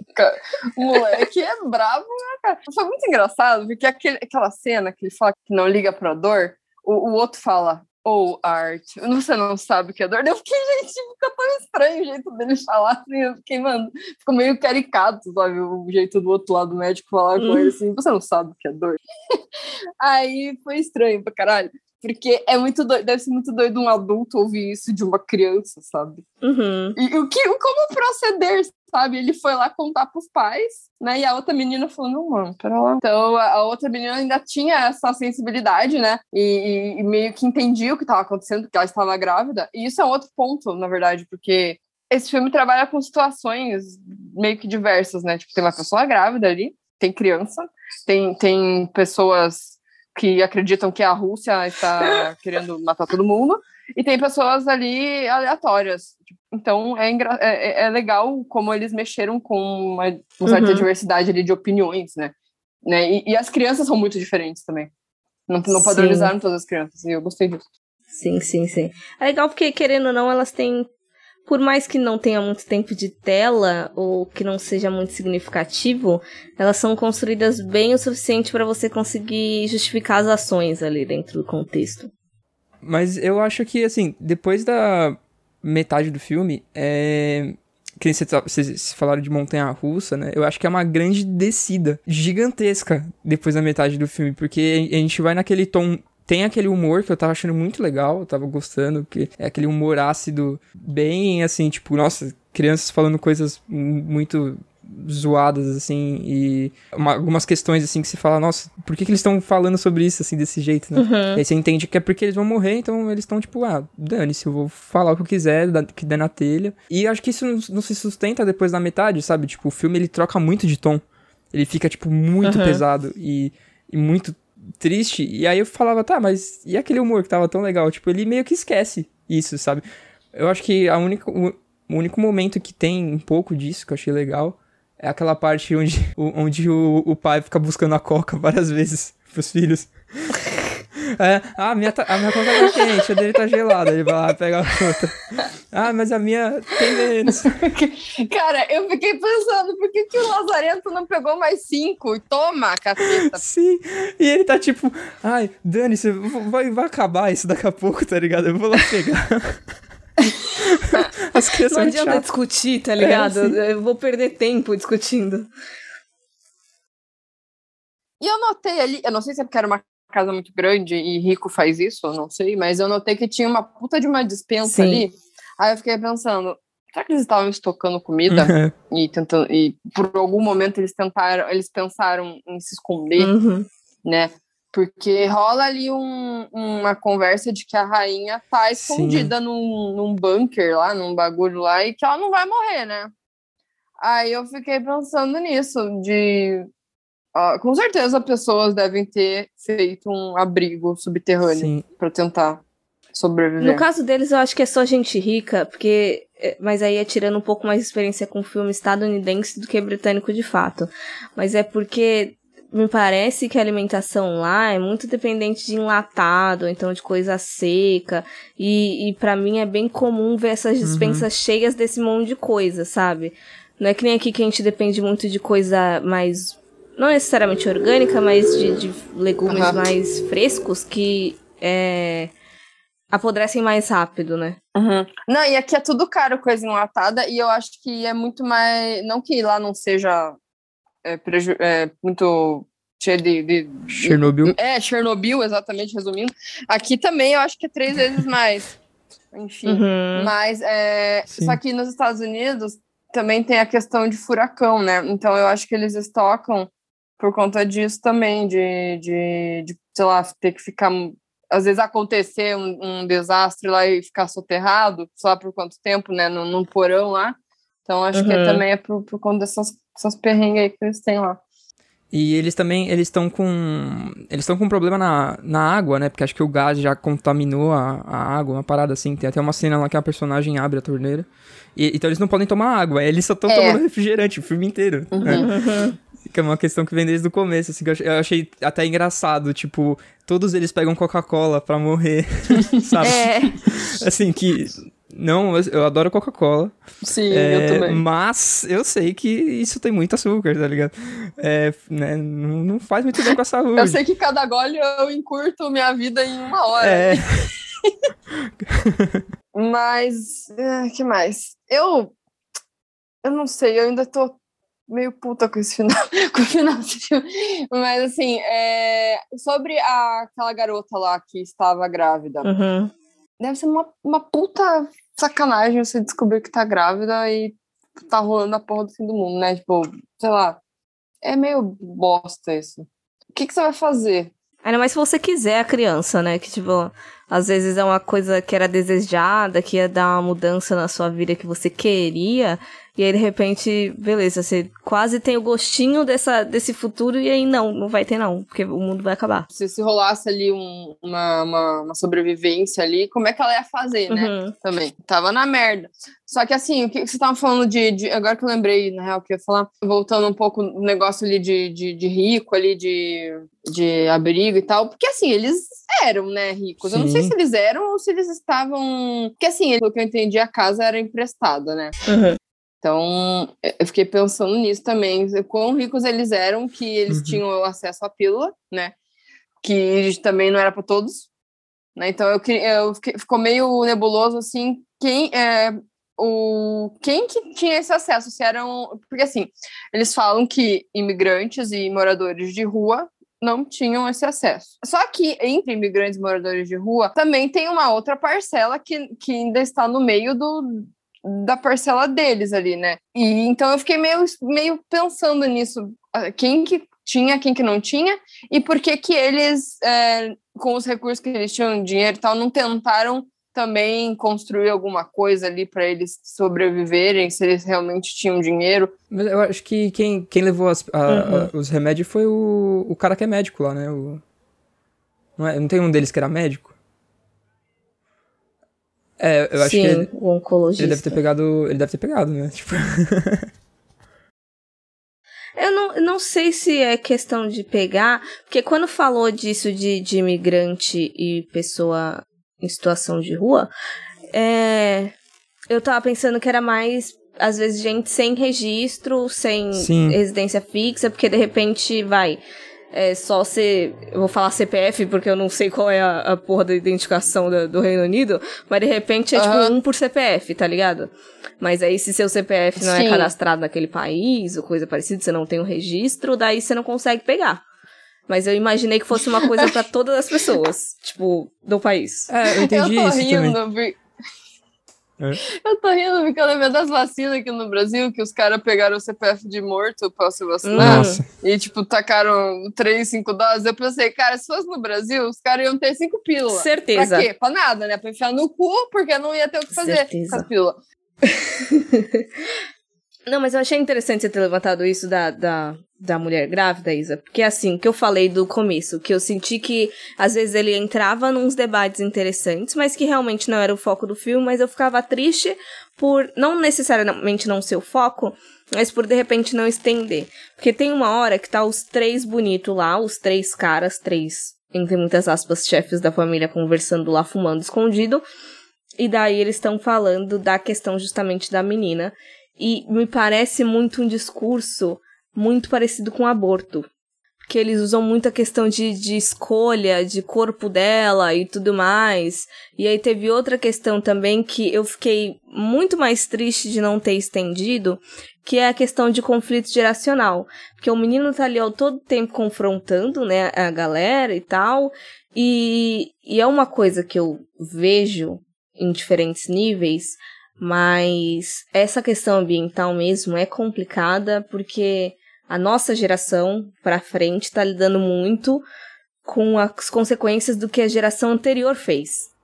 moleque é bravo, né, cara? Foi muito engraçado, porque aquele, aquela cena que ele fala que não liga pra dor, o, o outro fala, ou arte. Você não sabe o que é dor. Eu fiquei, gente, fica tão estranho o jeito dele falar assim. Eu fiquei, mano, ficou meio caricato, sabe? O jeito do outro lado do médico falar com ele assim: você não sabe o que é dor. Aí foi estranho pra caralho. Porque é muito doido, deve ser muito doido um adulto ouvir isso de uma criança, sabe? Uhum. E o que, como proceder, sabe? Ele foi lá contar pros pais, né? E a outra menina falou, não, mano, pera lá. Então a outra menina ainda tinha essa sensibilidade, né? E, e meio que entendia o que estava acontecendo, porque ela estava grávida. E isso é um outro ponto, na verdade, porque esse filme trabalha com situações meio que diversas, né? Tipo, tem uma pessoa grávida ali, tem criança, tem, tem pessoas que acreditam que a Rússia está querendo matar todo mundo, e tem pessoas ali aleatórias. Então é, é, é, é legal como eles mexeram com uma, uma certa uhum. diversidade ali de opiniões, né? né? E, e, as crianças são muito diferentes também. Não, não padronizaram todas as crianças, e eu gostei disso. Sim, sim, sim. É legal porque, querendo ou não, elas têm. Por mais que não tenha muito tempo de tela, ou que não seja muito significativo, elas são construídas bem o suficiente para você conseguir justificar as ações ali dentro do contexto. Mas eu acho que, assim, depois da metade do filme, é. Que vocês falaram de montanha russa, né? Eu acho que é uma grande descida gigantesca depois da metade do filme, porque a gente vai naquele tom tem aquele humor que eu tava achando muito legal, eu tava gostando, que é aquele humor ácido, bem assim, tipo, nossa, crianças falando coisas muito zoadas, assim, e uma, algumas questões, assim, que se fala, nossa, por que, que eles estão falando sobre isso, assim, desse jeito, né? Uhum. Aí você entende que é porque eles vão morrer, então eles estão, tipo, ah, dane-se, eu vou falar o que eu quiser, que der na telha. E acho que isso não, não, se sustenta depois da metade, sabe? Tipo, o filme, ele troca muito de tom. Ele fica, tipo, muito uhum. pesado e, e muito triste. E aí eu falava, tá, mas e aquele humor que tava tão legal? Tipo, ele meio que esquece isso, sabe? Eu acho que a única, o único momento que tem um pouco disso que eu achei legal é aquela parte onde, onde o, o pai fica buscando a coca várias vezes pros filhos. É, ah, a minha, tá, a minha coca tá quente, a dele tá gelada. Ele vai lá pegar a outra. Ah, mas a minha tem menos. Cara, eu fiquei pensando, por que, que o Lazarento não pegou mais cinco? Toma, caceta. Sim, e ele tá tipo, ai, Dani, você vai, vai acabar isso daqui a pouco, tá ligado? Eu vou lá pegar. As crianças Não adianta discutir, tá ligado? É, eu vou perder tempo discutindo. E eu notei ali, eu não sei se é porque era uma casa muito grande e rico faz isso, eu não sei, mas eu notei que tinha uma puta de uma dispensa Sim. ali. Aí eu fiquei pensando, será que eles estavam estocando comida uhum. e tentando e por algum momento eles tentaram, eles pensaram em se esconder, uhum. né? Porque rola ali um, uma conversa de que a rainha tá escondida num, num bunker lá, num bagulho lá, e que ela não vai morrer, né? Aí eu fiquei pensando nisso, de. Uh, com certeza pessoas devem ter feito um abrigo subterrâneo para tentar sobreviver. No caso deles, eu acho que é só gente rica, porque. É, mas aí é tirando um pouco mais de experiência com filme estadunidense do que britânico de fato. Mas é porque me parece que a alimentação lá é muito dependente de enlatado, então de coisa seca. E, e para mim é bem comum ver essas uhum. dispensas uhum. cheias desse monte de coisa, sabe? Não é que nem aqui que a gente depende muito de coisa mais. Não necessariamente orgânica, mas de, de legumes uhum. mais frescos que é, apodrecem mais rápido, né? Uhum. Não, e aqui é tudo caro coisa enlatada, e eu acho que é muito mais. Não que lá não seja é, é, muito cheia de, de, Chernobyl. É, Chernobyl, exatamente, resumindo. Aqui também eu acho que é três vezes mais. Enfim. Uhum. Mas é, só que nos Estados Unidos também tem a questão de furacão, né? Então eu acho que eles estocam por conta disso também, de, de, de sei lá, ter que ficar. Às vezes acontecer um, um desastre lá e ficar soterrado, sei lá por quanto tempo, né? Num, num porão lá. Então acho uhum. que é, também é por, por conta dessas, dessas perrengues aí que eles têm lá. E eles também, eles estão com, eles estão com um problema na, na água, né? Porque acho que o gás já contaminou a, a água, uma parada assim. Tem até uma cena lá que a personagem abre a torneira. E, então eles não podem tomar água, eles só estão é. tomando refrigerante o filme inteiro. Uhum. Né? Que é uma questão que vem desde o começo, assim, que eu achei até engraçado, tipo, todos eles pegam Coca-Cola pra morrer, sabe? É. Assim, que não, eu adoro Coca-Cola. Sim, é, eu também. Mas eu sei que isso tem muito açúcar, tá ligado? É, né, não, não faz muito bem com a saúde. eu sei que cada gole eu encurto minha vida em uma hora. É. Mas, uh, que mais? Eu, eu não sei, eu ainda tô meio puta com esse final, com o final desse filme. Mas, assim, é, sobre a, aquela garota lá que estava grávida. Uhum. Deve ser uma, uma puta sacanagem você descobrir que tá grávida e tá rolando a porra do fim do mundo, né? Tipo, sei lá. É meio bosta isso. O que, que você vai fazer? Ainda mais se você quiser a criança, né? Que, tipo, às vezes é uma coisa que era desejada, que ia dar uma mudança na sua vida que você queria. E aí, de repente, beleza, você quase tem o gostinho dessa, desse futuro e aí não, não vai ter não, porque o mundo vai acabar. Se, se rolasse ali um, uma, uma, uma, sobrevivência ali, como é que ela ia fazer, né? Uhum. Também. Tava na merda. Só que assim, o que você tava falando de, de, Agora que eu lembrei, na real, que eu ia falar, voltando um pouco no negócio ali de, de, de rico, ali, de, de abrigo e tal, porque assim, eles eram, né, ricos. Sim. Eu não sei se eles eram ou se eles estavam. Porque assim, pelo que eu entendi, a casa era emprestada, né? Uhum. Então, eu fiquei pensando nisso também, quão ricos eles eram, que eles uhum. tinham acesso à pílula, né? Que também não era para todos. Né? Então, eu, eu fiquei, ficou meio nebuloso, assim, quem, é, o, quem que tinha esse acesso, se eram... Porque, assim, eles falam que imigrantes e moradores de rua não tinham esse acesso. Só que entre imigrantes moradores de rua também tem uma outra parcela que, que ainda está no meio do, da parcela deles ali, né? E então eu fiquei meio, meio pensando nisso, quem que tinha, quem que não tinha, e por que que eles, é, com os recursos que eles tinham, dinheiro e tal, não tentaram também construir alguma coisa ali para eles sobreviverem, se eles realmente tinham dinheiro. Mas eu acho que quem, quem levou as, a, uhum. a, os remédios foi o, o cara que é médico lá, né? O, não, é, não tem um deles que era médico? É, eu acho Sim, que ele, o oncologista. ele deve ter pegado, ele deve ter pegado, né? Tipo... Eu não, não sei se é questão de pegar, porque quando falou disso de, de imigrante e pessoa em situação de rua, é, eu tava pensando que era mais, às vezes, gente sem registro, sem Sim. residência fixa, porque de repente vai. É só ser. Eu vou falar CPF porque eu não sei qual é a, a porra da identificação do, do Reino Unido, mas de repente é tipo um por CPF, tá ligado? Mas aí, se seu CPF não é Sim. é cadastrado naquele país ou coisa parecida, você não tem o um registro, daí você não consegue pegar. Mas eu imaginei que fosse uma coisa para todas as pessoas, tipo, do país. É, eu entendi eu isso rindo, também. É. Eu tô rindo porque eu lembro das vacinas aqui no Brasil, que os caras pegaram o CPF de morto pra se vacinar. Nossa. E, tipo, tacaram três, cinco doses. Eu pensei, cara, se fosse no Brasil, os caras iam ter cinco pílulas. Certeza. Pra quê? Pra nada, né? Pra enfiar no cu, porque não ia ter o que fazer Certeza. com as pílulas. Não, mas eu achei interessante você ter levantado isso da, da, da mulher grávida, Isa. Porque assim, que eu falei do começo, que eu senti que às vezes ele entrava nos debates interessantes, mas que realmente não era o foco do filme, mas eu ficava triste por não necessariamente não ser o foco, mas por de repente não estender. Porque tem uma hora que tá os três bonitos lá, os três caras, três, entre muitas aspas, chefes da família conversando lá, fumando escondido. E daí eles estão falando da questão justamente da menina. E me parece muito um discurso muito parecido com aborto. Porque eles usam muito a questão de, de escolha, de corpo dela e tudo mais. E aí teve outra questão também que eu fiquei muito mais triste de não ter estendido, que é a questão de conflito geracional. Porque o menino tá ali ao todo tempo confrontando, né, a galera e tal. E, e é uma coisa que eu vejo em diferentes níveis, mas essa questão ambiental mesmo é complicada porque a nossa geração para frente está lidando muito com as consequências do que a geração anterior fez.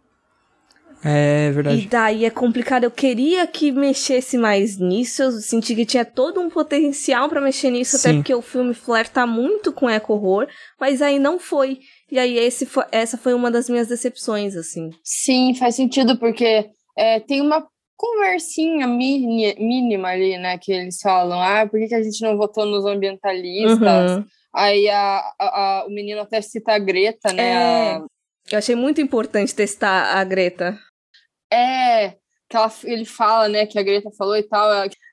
É verdade. E daí é complicado. Eu queria que mexesse mais nisso. Eu senti que tinha todo um potencial para mexer nisso, Sim. até porque o filme flerta muito com eco-horror, mas aí não foi. E aí esse foi, essa foi uma das minhas decepções, assim. Sim, faz sentido, porque é, tem uma conversinha mínima ali, né? Que eles falam, ah, por que, que a gente não votou nos ambientalistas? Uhum. Aí a, a, a, o menino até cita a Greta, né? É, a... Eu achei muito importante testar a Greta. É, que ela, ele fala, né, que a Greta falou e tal.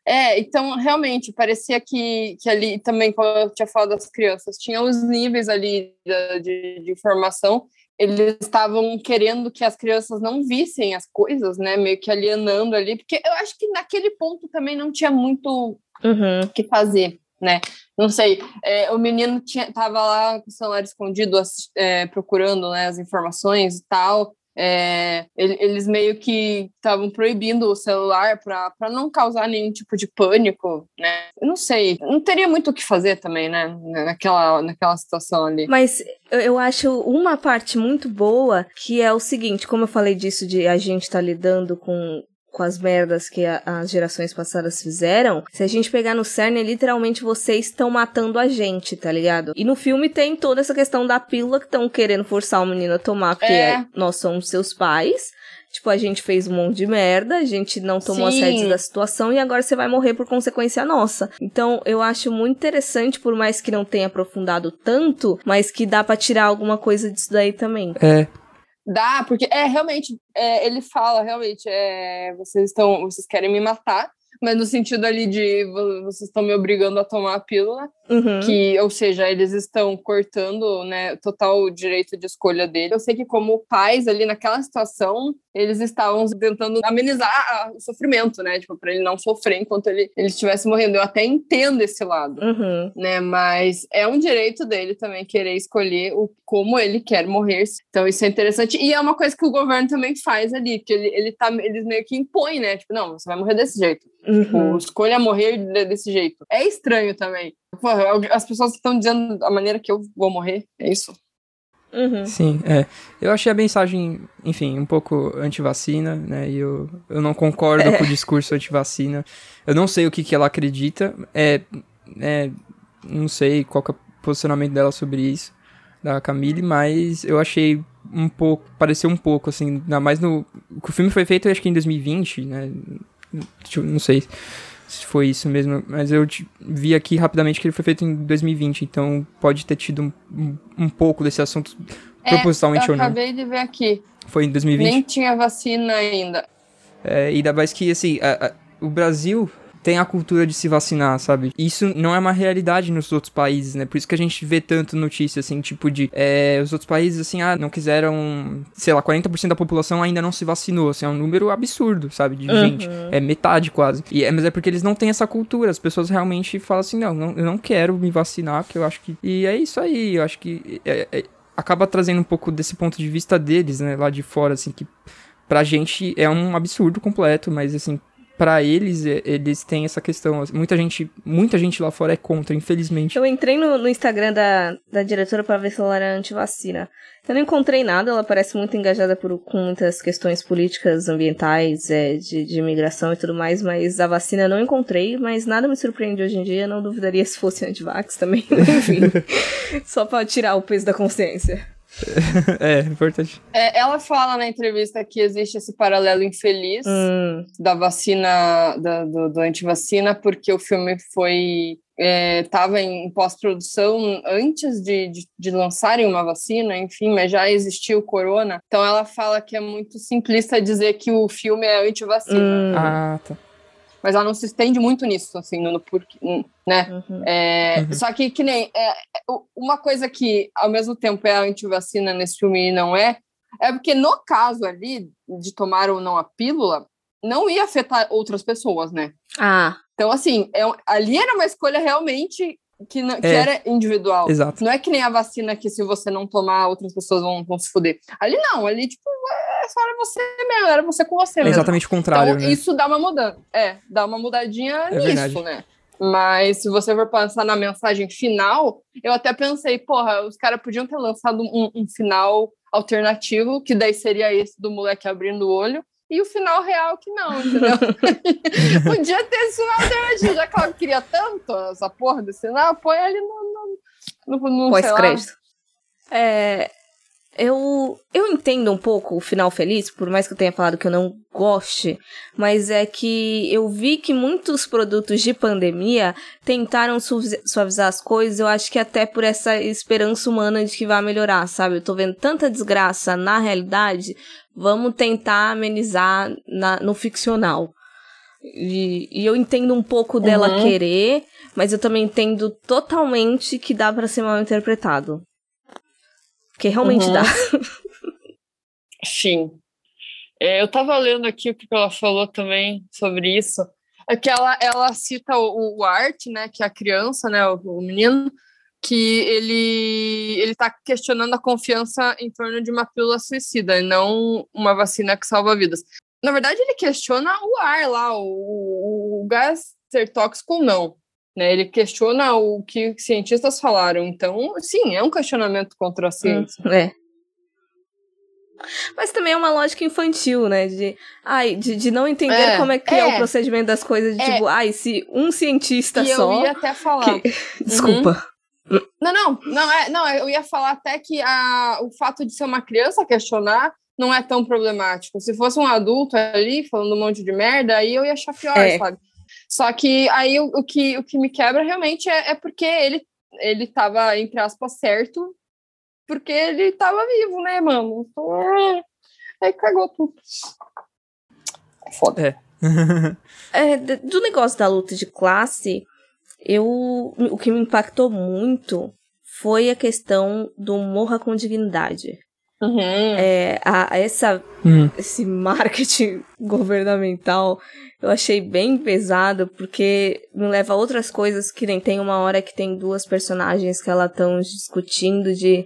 É, então, realmente, parecia que, que ali também, como eu tinha falado das crianças, tinha os níveis ali de, de, de informação eles estavam querendo que as crianças não vissem as coisas, né? Meio que alienando ali, porque eu acho que naquele ponto também não tinha muito o uhum. que fazer, né? Não sei, é, o menino tinha, tava lá com o celular escondido, é, procurando né, as informações e tal, é, eles meio que estavam proibindo o celular para não causar nenhum tipo de pânico, né? Eu não sei, não teria muito o que fazer também, né? Naquela, naquela situação ali. Mas eu acho uma parte muito boa que é o seguinte, como eu falei disso de a gente estar tá lidando com com as merdas que a, as gerações passadas fizeram, se a gente pegar no cerne, literalmente vocês estão matando a gente, tá ligado? E no filme tem toda essa questão da pílula que estão querendo forçar o menino a tomar, porque é. nós somos seus pais. Tipo, a gente fez um monte de merda, a gente não tomou Sim. a sede da situação e agora você vai morrer por consequência nossa. Então, eu acho muito interessante, por mais que não tenha aprofundado tanto, mas que dá para tirar alguma coisa disso daí também. É. Dá, porque é realmente, é, ele fala realmente, é, vocês estão, vocês querem me matar, mas no sentido ali de vocês estão me obrigando a tomar a pílula. Uhum. que, ou seja, eles estão cortando, né, total direito de escolha dele. Eu sei que como pais ali naquela situação, eles estavam tentando amenizar o sofrimento, né, tipo, para ele não sofrer enquanto ele, ele estivesse morrendo. Eu até entendo esse lado, Uhum. né, mas é um direito dele também querer escolher o como ele quer morrer. Então isso é interessante e é uma coisa que o governo também faz ali, que ele, ele tá, eles meio que impõem, né, tipo, não, você vai morrer desse jeito. Tipo, Uhum. escolha morrer de- desse jeito. É estranho também. As pessoas estão dizendo a maneira que eu vou morrer, é isso? Uhum. Sim, é. Eu achei a mensagem, enfim, um pouco anti-vacina, né? E eu, eu não concordo com o discurso anti-vacina. Eu não sei o que, que ela acredita. É, é, não sei qual que é o posicionamento dela sobre isso, da Camille, mas eu achei um pouco, pareceu um pouco, assim, ainda mais no... O filme foi feito, acho que em 2020, né? Eu- Não sei se foi isso mesmo, mas eu vi aqui rapidamente que ele foi feito em 2020, então pode ter tido um, um, um pouco desse assunto propositalmente eu ou não. acabei de ver aqui. Foi em 2020. Nem tinha vacina ainda. É, e ainda mais que, assim, a- a- o Brasil tem a cultura de se vacinar, sabe? Isso não é uma realidade nos outros países, né? Por isso que a gente vê tanto notícia, assim, tipo de... é, os outros países, assim, ah, não quiseram... Sei lá, 40% da população ainda não se vacinou, assim, é um número absurdo, sabe? De gente. É metade quase. E, é, mas é porque eles não têm essa cultura. As pessoas realmente falam assim, não, não eu não quero me vacinar, porque eu acho que... E é isso aí, eu acho que... é- é- acaba trazendo um pouco desse ponto de vista deles, né? Lá de fora, assim, que pra gente é um absurdo completo, mas assim, pra eles, eles têm essa questão. Muita gente, muita gente lá fora é contra, infelizmente. Eu entrei no, no Instagram da, da diretora pra ver se ela era anti-vacina. Eu não encontrei nada, ela parece muito engajada por, com muitas questões políticas, ambientais, é, de, de imigração e tudo mais, mas a vacina eu não encontrei, mas nada me surpreende hoje em dia, não duvidaria se fosse anti-vax também, enfim. Só pra tirar o peso da consciência. é, importante. É, ela fala na entrevista que existe esse paralelo infeliz Hum, da vacina, da, do, do antivacina, porque o filme foi. Estava em pós-produção antes de, de, de lançarem uma vacina, enfim, mas já existiu o corona. Então ela fala que é muito simplista dizer que o filme é antivacina. hum, Ah, tá. Mas ela não se estende muito nisso, assim, no, no porquê, né? uhum. É, Uhum. Só que, que nem é, é, uma coisa que ao mesmo tempo é antivacina nesse filme e não é, é porque no caso ali de tomar ou não a pílula, não ia afetar outras pessoas, né? Ah, Então, assim, é, ali era uma escolha realmente que, não- que É. era individual. Exato. Não é que nem a vacina que se você não tomar, outras pessoas vão, vão se fuder. Ali não, ali, tipo, só era você mesmo, era você com você É mesmo. exatamente o contrário, Então, né? isso dá uma mudança. É, dá uma mudadinha É nisso, verdade. né? Mas se você for pensar na mensagem final, eu até pensei, porra, os caras podiam ter lançado um, um final alternativo, que daí seria esse do moleque abrindo o olho, e o final real que não, entendeu? Podia ter esse final alternativo, já que ela queria tanto essa porra desse final, põe ali no. no, no, no pós-crédito. É, eu, eu entendo um pouco o final feliz, por mais que eu tenha falado que eu não goste, mas é que eu vi que muitos produtos de pandemia tentaram suavi- suavizar as coisas, eu acho que até por essa esperança humana de que vai melhorar, sabe? Eu tô vendo tanta desgraça na realidade, vamos tentar amenizar na, no ficcional. E, e eu entendo um pouco dela Uhum. querer, mas eu também entendo totalmente que dá pra ser mal interpretado. Porque realmente Uhum. dá. Sim. É, eu estava lendo aqui o que ela falou também sobre isso. É que ela, ela cita o, o Art, né, que é a criança, né, o, o menino, que ele ele está questionando a confiança em torno de uma pílula suicida e não uma vacina que salva vidas. Na verdade, ele questiona o ar lá, o, o, o gás ser tóxico ou não. Né? Ele questiona o que os cientistas falaram. Então, sim, é um questionamento contra a ciência. É. Mas também é uma lógica infantil, né? De, ai, de, de não entender É, como é que é. é. o procedimento das coisas. De, É. tipo, ai, se um cientista e só. eu ia até falar. Desculpa. Não, não, não, é, não, eu ia falar até que a, o fato de ser uma criança questionar não é tão problemático. Se fosse um adulto ali falando um monte de merda, aí eu ia achar pior, É. sabe? Só que aí o, o que, o que me quebra realmente é, é porque ele, ele tava, entre aspas, certo, porque ele tava vivo, né, mano? Então, é, aí cagou tudo. É Foda. É, d- do negócio da luta de classe, eu o que me impactou muito foi a questão do morra com dignidade. Uhum. É, a, essa, Uhum. esse marketing governamental eu achei bem pesado, porque me leva a outras coisas que nem tem uma hora que tem duas personagens que elas estão discutindo de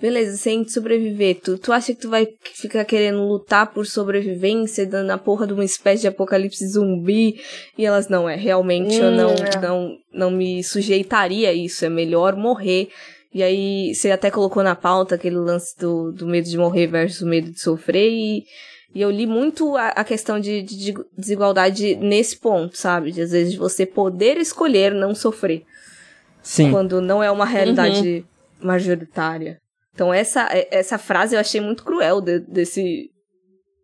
beleza, se a gente sobreviver, tu, tu acha que tu vai ficar querendo lutar por sobrevivência, dando a porra de uma espécie de apocalipse zumbi? E elas, não, é, realmente eu Hum, não, é. não, não me sujeitaria a isso, é melhor morrer. E aí, você até colocou na pauta aquele lance do, do medo de morrer versus o medo de sofrer, e, e eu li muito a, a questão de, de- de desigualdade nesse ponto, sabe? De às vezes você poder escolher não sofrer Sim. quando não é uma realidade majoritária. Então essa, é- essa frase eu achei muito cruel de- desse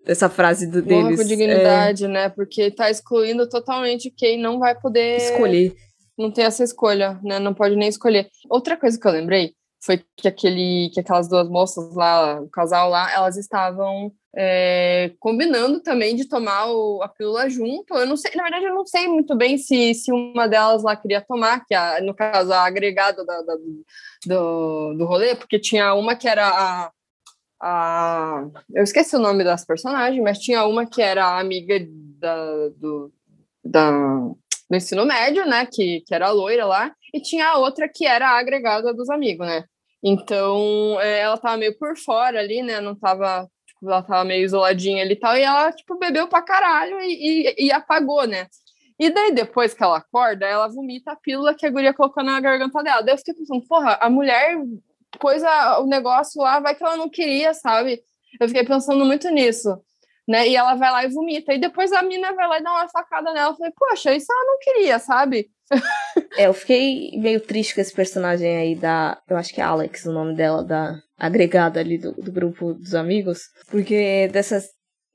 dessa frase do, Morra deles com dignidade, né? Porque tá excluindo totalmente quem não vai é, poder escolher. Não tem essa escolha, né? Não pode nem escolher. Outra coisa que eu lembrei foi que aquele, que aquelas duas moças lá, o casal lá, elas estavam é, combinando também de tomar o- a pílula junto. Eu não sei, na verdade, eu não sei muito bem se, se uma delas lá queria tomar, que a, no caso a agregada da, da- do, do rolê, porque tinha uma que era a, a. Eu esqueci o nome das personagens, mas tinha uma que era a amiga da, do, da, do ensino médio, né? Que, que era loira lá, e tinha a outra que era a agregada dos amigos, né? Então, é, ela tava meio por fora ali, né? Não tava. Tipo, ela tava meio isoladinha ali e tal, e ela, tipo, bebeu pra caralho e, e, e apagou, né? E daí, depois que ela acorda, ela vomita a pílula que a guria colocou na garganta dela. Daí eu fiquei pensando, porra, a mulher pôs a- o negócio lá, vai que ela não queria, sabe? Eu fiquei pensando muito nisso né? E ela vai lá e vomita. E depois a mina vai lá e dá uma facada nela. Eu falei, poxa, isso ela não queria, sabe? É, eu fiquei meio triste com esse personagem aí da. Eu acho que é Alex o nome dela, da agregada ali do, do grupo dos amigos. Porque dessas.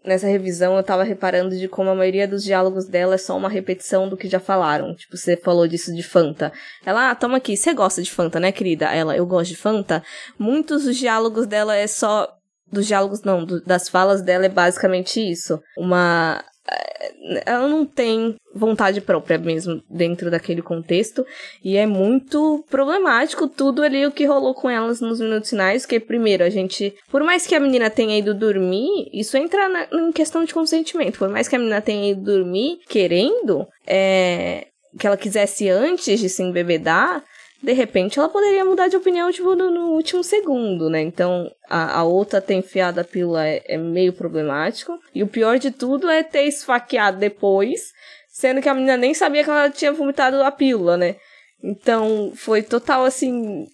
Nessa revisão eu tava reparando de como a maioria dos diálogos dela é só uma repetição do que já falaram. Tipo, você falou disso de Fanta. Ela, ah, toma aqui, você gosta de Fanta, né, querida? Ela, eu gosto de Fanta. Muitos dos diálogos dela é só. Dos diálogos, não, do- das falas dela é basicamente isso. Uma. eh, Ela não tem vontade própria mesmo dentro daquele contexto. E é muito problemático tudo ali o que rolou com elas nos minutos finais. Que, primeiro, a gente. Por mais que a menina tenha ido dormir, isso entra na, em questão de consentimento. Por mais que a menina tenha ido dormir querendo, é, que ela quisesse antes de se embebedar. De repente ela poderia mudar de opinião, tipo, no, no último segundo, né? Então, a, a outra ter enfiado a pílula é, é meio problemático. E o pior de tudo é ter esfaqueado depois, sendo que a menina nem sabia que ela tinha vomitado a pílula, né? Então, foi total, assim,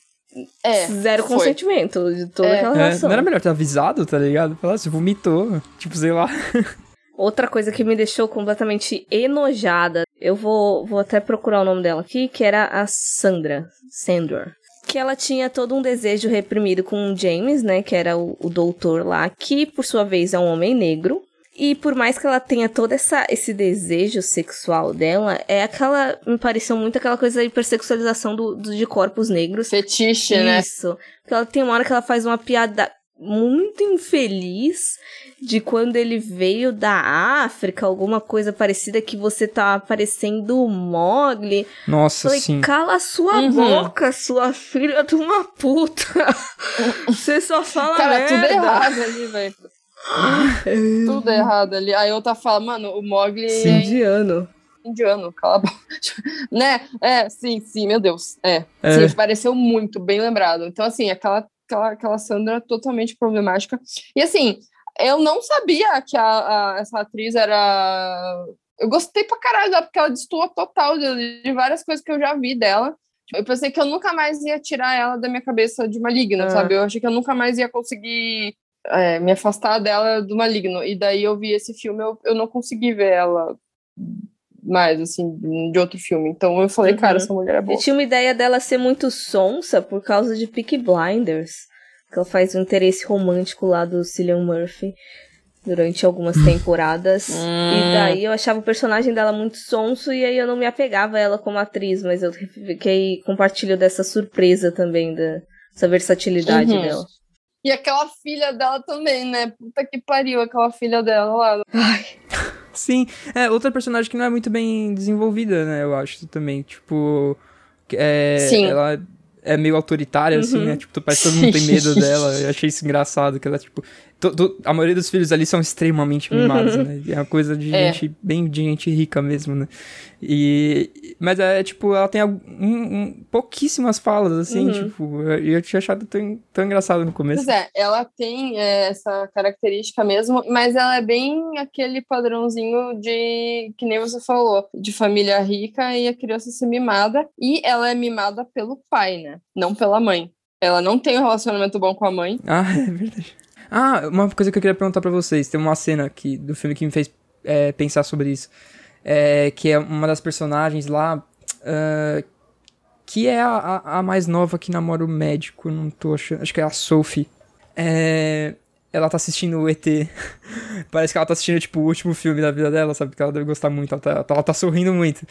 É. zero foi. consentimento de toda É. aquela É, relação. não era melhor ter avisado, tá ligado? Falar, você vomitou. Tipo, sei lá. Outra coisa que me deixou completamente enojada, eu vou, vou até procurar o nome dela aqui, que era a Sandra, Sandra. Que ela tinha todo um desejo reprimido com o James, né, que era o, o doutor lá, que por sua vez é um homem negro. E por mais que ela tenha todo essa, esse desejo sexual dela, é aquela. Me pareceu muito aquela coisa da hipersexualização do, do- de corpos negros. Fetiche, né? Isso. Porque ela tem uma hora que ela faz uma piada muito infeliz de quando ele veio da África, alguma coisa parecida que você tá parecendo o Mogli. Nossa, Falei, sim. cala a sua Uhum. boca, sua filha de uma puta. você só fala Cara, merda. tudo errado ali, velho. tudo errado ali. Aí outra fala, mano, o Mogli Sim. é Indiano. indiano, cala a boca. né? É, sim, sim, meu Deus. É. É. Sim, pareceu muito, bem lembrado. Então, assim, aquela, aquela, aquela Sandra totalmente problemática. E assim, eu não sabia que a, a- essa atriz era. Eu gostei pra caralho dela, porque ela destoa total de, de várias coisas que eu já vi dela. Eu pensei que eu nunca mais ia tirar ela da minha cabeça de maligno, Ah. sabe? Eu achei que eu nunca mais ia conseguir é, me afastar dela do maligno. E daí eu vi esse filme, eu, eu não consegui ver ela mais, assim, de outro filme. Então eu falei, Uhum. cara, essa mulher é Eu boa. tinha uma ideia dela ser muito sonsa por causa de Peaky Blinders. Que ela faz um interesse romântico lá do Cillian Murphy durante algumas temporadas. Hum. E daí eu achava o personagem dela muito sonso e aí eu não me apegava a ela como atriz, mas eu fiquei compartilho dessa surpresa também, dessa versatilidade Uhum. dela. E aquela filha dela também, né? Puta que pariu, aquela filha dela lá. Sim, é outra personagem que não é muito bem desenvolvida, né? Eu acho também. Tipo, É, Sim. Ela é meio autoritária, assim, Uhum. né? Tipo, parece que todo mundo tem medo dela. Eu achei isso engraçado, que ela, tipo... to- to- a maioria dos filhos ali são extremamente mimados, né? É uma coisa de É. gente, bem de gente rica mesmo, né? E... Mas é, tipo, ela tem um- um- pouquíssimas falas, assim, Uhum. tipo... E eu tinha achado tão, tão engraçado no começo. Pois é, ela tem é, essa característica mesmo, mas ela é bem aquele padrãozinho de, que nem você falou, de família rica e a criança ser mimada. E ela é mimada pelo pai, né? Não pela mãe. Ela não tem um relacionamento bom com a mãe. Ah, é verdade. Ah, uma coisa que eu queria perguntar pra vocês. Tem uma cena aqui do filme que me fez é, pensar sobre isso. É, que é uma das personagens lá. ah, que é a, a, a mais nova que namora o médico. Não tô achando. Acho que é a Sophie. É, ela tá assistindo o ET. Parece que ela tá assistindo, tipo, o último filme da vida dela, sabe? Que ela deve gostar muito. Ela tá, ela tá sorrindo muito.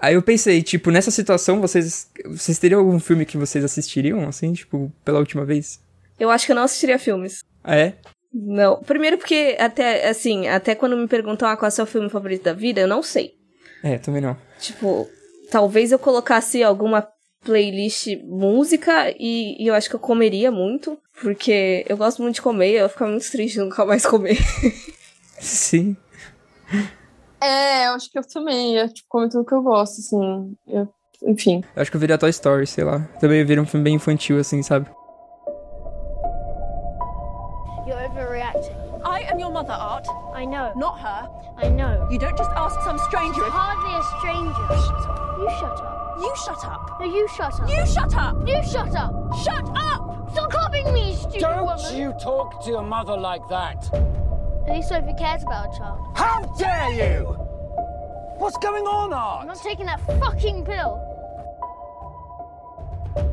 Aí eu pensei, tipo, nessa situação, vocês. Vocês teriam algum filme que vocês assistiriam, assim, tipo, pela última vez? Eu acho que eu não assistiria filmes. Ah, é? Não. Primeiro porque, até, assim, até quando me perguntam ah, qual é o seu filme favorito da vida, eu não sei. É, também não. Tipo, talvez eu colocasse alguma playlist música e, e eu acho que eu comeria muito. Porque eu gosto muito de comer, eu ia ficar muito triste de nunca mais comer. Sim. É, eu acho que eu também ia, tipo, comer tudo que eu gosto, assim. Eu- enfim. Eu acho que eu viria Toy Story, sei lá. Também viria um filme bem infantil, assim, sabe? I know. not her. I know. You don't just ask some stranger You're hardly a stranger. You shut up. You shut up. No, you shut up. You shut up. You shut up. Shut up! Stop copying me, you stupid Don't woman. you talk to your mother like that. At least Sophie cares about a child. How dare you! What's going on, I'm not taking that fucking pill.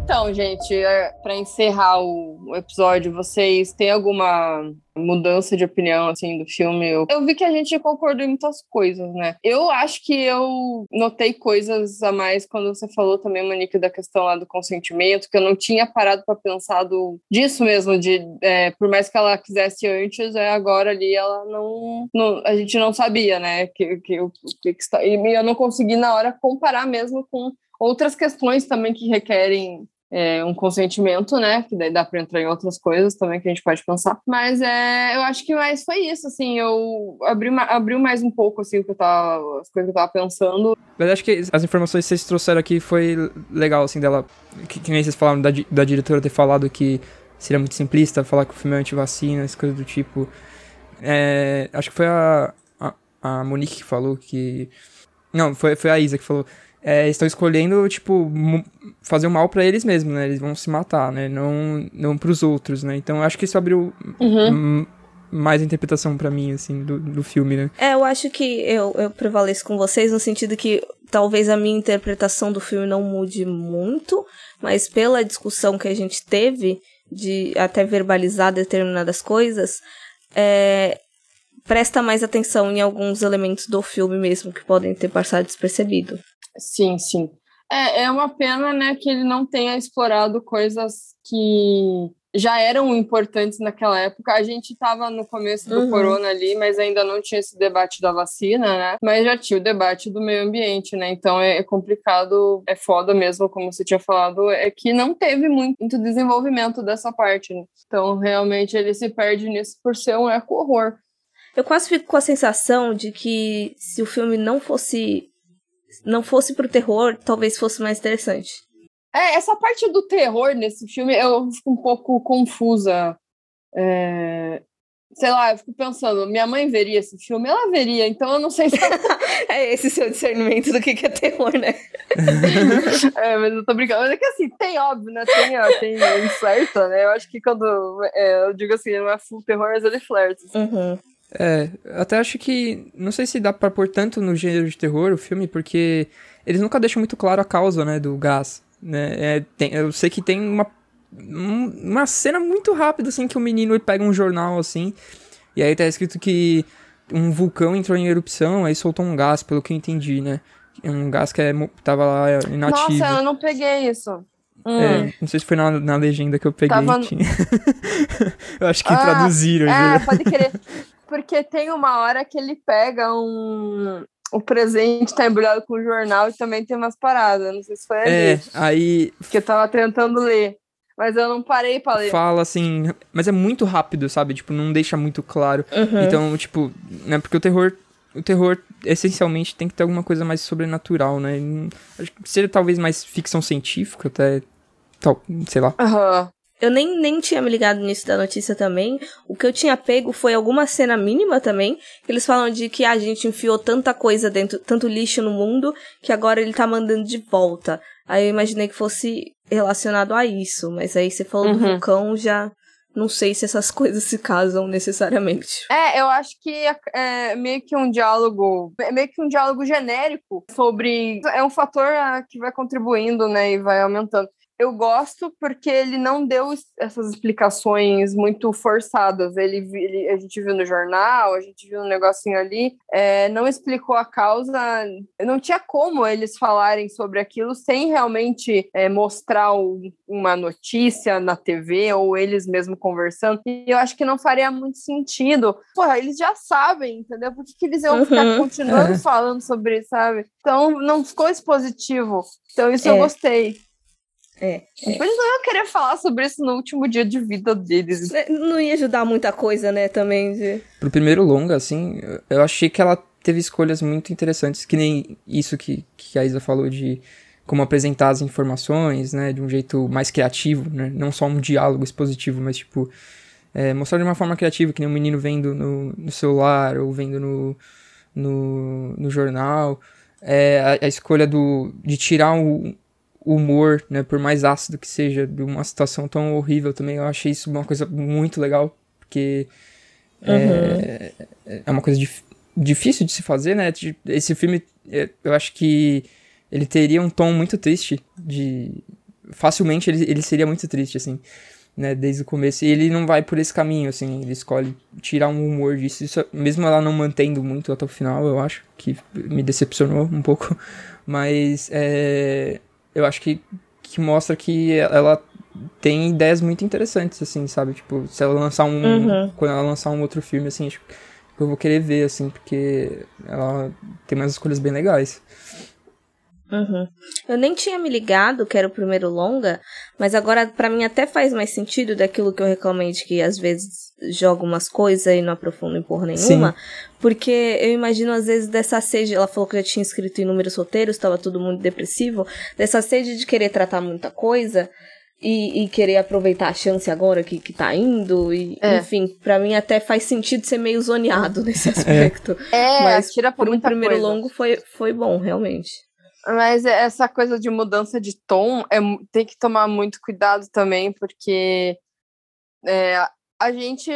Então, gente, é, para encerrar o, episódio, vocês têm alguma mudança de opinião, assim, do filme? Eu, vi que a gente concordou em muitas coisas, né? Eu acho que eu notei coisas a mais quando você falou também, Monique, da questão lá do consentimento, que eu não tinha parado para pensar do, disso mesmo, de é, por mais que ela quisesse antes, é, agora ali ela não, não- A gente não sabia, né? Que, que, que, que e eu não consegui na hora comparar mesmo com outras questões também que requerem é, um consentimento, né? Que daí dá para entrar em outras coisas também que a gente pode pensar. Mas é, eu acho que mais foi isso, assim, eu abri, abriu mais um pouco assim o que eu tava, as coisas que eu tava pensando. Mas acho que as informações que vocês trouxeram aqui foi legal, assim, dela. Que, que nem vocês falaram da, da diretora ter falado que seria muito simplista falar que o filme é anti-vacina, essas coisas do tipo. É, acho que foi a, a, a Monique que falou que. Não, foi, foi a Isa que falou. É, estão escolhendo, tipo, fazer o mal pra eles mesmos, né? Eles vão se matar, né? Não, não pros outros, né? Então acho que isso abriu hum, mais interpretação pra mim, assim, do, do filme, né? É, eu acho que eu, eu prevaleço com vocês no sentido que talvez a minha interpretação do filme não mude muito, mas pela discussão que a gente teve, de até verbalizar determinadas coisas, é, presta mais atenção em alguns elementos do filme mesmo que podem ter passado despercebido. Sim, sim. É, é uma pena, né, que ele não tenha explorado coisas que já eram importantes naquela época. A gente estava no começo do Uhum. corona ali, mas ainda não tinha esse debate da vacina, né? Mas já tinha o debate do meio ambiente, né? Então é, é complicado, é foda mesmo, como você tinha falado, é que não teve muito, muito desenvolvimento dessa parte. Né? Então realmente ele se perde nisso por ser um eco-horror. Eu quase fico com a sensação de que se o filme não fosse não fosse pro terror, talvez fosse mais interessante. É, essa parte do terror nesse filme eu fico um pouco confusa. É, Sei lá, eu fico pensando, minha mãe veria esse filme? Ela veria, então eu não sei se ela... É esse seu discernimento do que que é terror, né? é, mas eu tô brincando. Mas é que assim, tem óbvio, né? Tem, ó, tem flerta, né? Eu acho que quando é, eu digo assim, não é full terror, mas ele flerta. Uhum. É, até acho que. Não sei se dá pra pôr tanto no gênero de terror o filme, porque eles nunca deixam muito claro a causa, né, do gás. Né? É, tem- eu sei que tem uma, um- uma cena muito rápida, assim, que o menino pega um jornal, assim, e aí tá escrito que um vulcão entrou em erupção, aí soltou um gás, pelo que eu entendi, né? Um gás que é, tava lá inativo. Nossa, eu não peguei isso. Hum. É, não sei se foi na, na legenda que eu peguei. Tava- eu acho que Ah, traduziram. É, pode querer. Porque tem uma hora que ele pega um, o presente tá embrulhado com o jornal e também tem umas paradas. Não sei se foi ali. É, aí Que eu tava tentando ler. Mas eu não parei pra ler. fala assim, mas é muito rápido, sabe? Tipo, não deixa muito claro. Uhum. Então, tipo, né, porque o terror, o terror essencialmente tem que ter alguma coisa mais sobrenatural, né? Não- Acho que seria talvez mais ficção científica, até tal, sei lá. Aham. Eu nem, nem tinha me ligado nisso da notícia também. O que eu tinha pego foi alguma cena mínima também. Que eles falam de que a gente enfiou tanta coisa dentro, tanto lixo no mundo, que agora ele tá mandando de volta. Aí eu imaginei que fosse relacionado a isso. Mas aí você falou do Uhum. vulcão, já não sei se essas coisas se casam necessariamente. É, eu acho que é, é meio que um diálogo, é meio que um diálogo genérico sobre é um fator ah, que vai contribuindo, né, e vai aumentando. Eu gosto porque ele não deu es- essas explicações muito forçadas. Ele, ele- a gente viu no jornal, a gente viu um negocinho ali, é, não explicou a causa. Não tinha como eles falarem sobre aquilo sem realmente é, mostrar um- uma notícia na TV ou eles mesmo conversando. E eu acho que não faria muito sentido. Porra, eles já sabem, entendeu? Por que, que eles iam ficar Uhum. continuando É. falando sobre isso, sabe? Então não ficou expositivo. Então isso É. eu gostei. É. Eles não iam querer falar sobre isso no último dia de vida deles. Não ia ajudar muita coisa, né, também. De... Pro primeiro longa, assim, eu- achei que ela teve escolhas muito interessantes, que nem isso que, que a Isa falou de como apresentar as informações, né, de um jeito mais criativo, né, não só um diálogo expositivo, mas, tipo, é, mostrar de uma forma criativa, que nem um menino vendo no, no celular ou vendo no, no, no jornal, é, a, a escolha do, de tirar o, o humor, né, por mais ácido que seja, de uma situação tão horrível também, eu achei isso uma coisa muito legal, porque é, é uma coisa dif- difícil de se fazer, né? Esse filme, é, eu acho que ele teria um tom muito triste, de facilmente ele, ele seria muito triste, assim, né? Desde o começo. E ele não vai por esse caminho, assim, ele escolhe tirar um humor disso, Isso, mesmo ela não mantendo muito até o final, eu acho, que me decepcionou um pouco, mas é, eu acho que, que mostra que ela tem ideias muito interessantes, assim, sabe? Tipo, se ela lançar um. Uhum. Quando ela lançar um outro filme, assim, acho que eu vou querer ver, assim, porque ela tem umas escolhas bem legais. Uhum. Eu nem tinha me ligado que era o primeiro longa, mas agora pra mim até faz mais sentido daquilo que eu reclamei de que às vezes joga umas coisas e não aprofunda em porra nenhuma. Porque eu imagino às vezes dessa sede, ela falou que já tinha escrito inúmeros roteiros, tava todo mundo depressivo, dessa sede de querer tratar muita coisa. E, e querer aproveitar a chance agora que, que tá indo, e É. enfim, pra mim até faz sentido ser meio zoneado nesse aspecto. É, Mas tira por Por um muita primeiro coisa. longo foi, foi bom, realmente. Mas é- essa coisa de mudança de tom é, tem que tomar muito cuidado também, porque é, a gente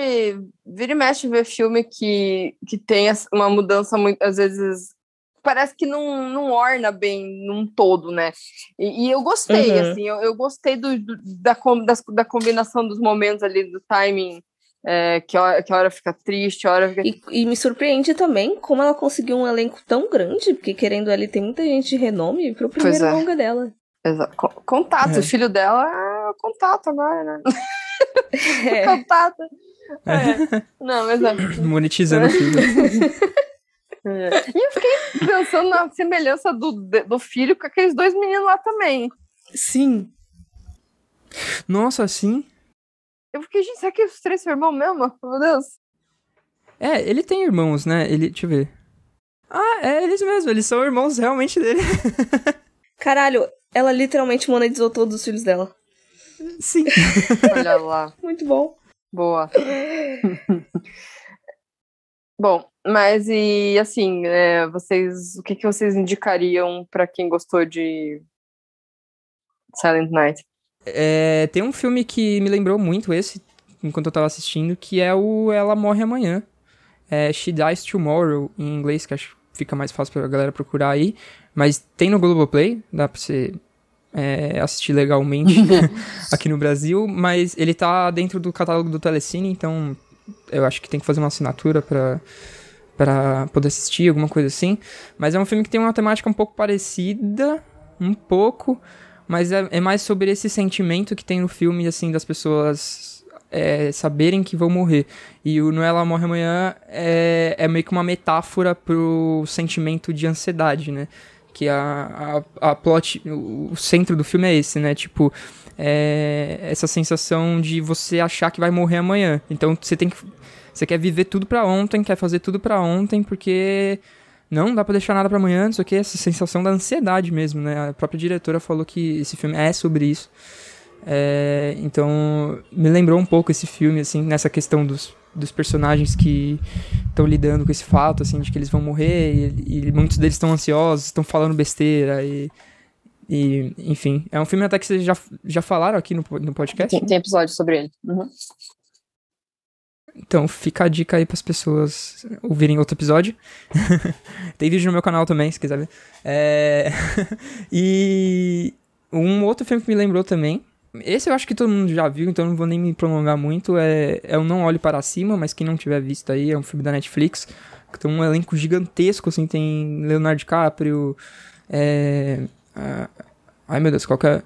vira e mexe ver filme que, que tem uma mudança muito, às vezes parece que não, não orna bem num todo, né? E, e eu gostei, Uhum. assim, eu, eu gostei do, do- da, das- da combinação dos momentos ali, do timing, é, que, hora, que hora fica triste, hora fica E, e me surpreende também como ela conseguiu um elenco tão grande, porque querendo ali tem muita gente de renome pro primeiro é. longa dela. Exa- co- Contato, É. o filho dela é o contato agora, né? É. Contato. É. Não, mas é. Monetizando o filme. é. E eu fiquei pensando na semelhança do, do filho com aqueles dois meninos lá também. Sim. Nossa, sim. Eu fiquei, gente, será que os três são irmãos mesmo? Meu Deus. É, ele tem irmãos, né? Ele, deixa eu ver. Ah, é eles mesmos, eles são irmãos realmente dele. Caralho, ela literalmente monetizou todos os filhos dela. Sim. Olha lá. Muito bom. Boa. Bom, mas e assim, é, vocês, o que, que vocês indicariam pra quem gostou de Silent Night? É, tem um filme que me lembrou muito esse, enquanto eu tava assistindo, que é o Ela Morre Amanhã. É She Dies Tomorrow, em inglês, que acho que fica mais fácil pra galera procurar aí. Mas tem no Globoplay, dá pra você é, assistir legalmente aqui no Brasil. Mas ele tá dentro do catálogo do Telecine, então eu acho que tem que fazer uma assinatura pra, pra poder assistir, alguma coisa assim. Mas é um filme que tem uma temática um pouco parecida, um pouco, mas é, é mais sobre esse sentimento que tem no filme, assim, das pessoas é, saberem que vão morrer. E o Noela Morre Amanhã é, é meio que uma metáfora pro sentimento de ansiedade, né? Que a, a, a plot, o centro do filme é esse, né? Tipo, é essa sensação de você achar que vai morrer amanhã. Então você tem que. Você quer viver tudo para ontem, quer fazer tudo para ontem, porque não dá para deixar nada para amanhã, não sei o que, essa sensação da ansiedade mesmo, né? A própria diretora falou que esse filme é sobre isso. É, então, me lembrou um pouco esse filme, assim, nessa questão dos, dos personagens que estão lidando com esse fato, assim, de que eles vão morrer e, e muitos deles estão ansiosos, estão falando besteira e, e, enfim. É um filme até que vocês já, já falaram aqui no, no podcast? Tem, tem episódio sobre ele. Uhum. Então, fica a dica aí para as pessoas ouvirem outro episódio. Tem vídeo no meu canal também, se quiser ver. É... e um outro filme que me lembrou também. Esse eu acho que todo mundo já viu, então não vou nem me prolongar muito. É, é o Não Olhe Para Cima, mas quem não tiver visto aí, é um filme da Netflix. Que tem um elenco gigantesco, assim, tem Leonardo DiCaprio. É... Ai meu Deus, qual que é?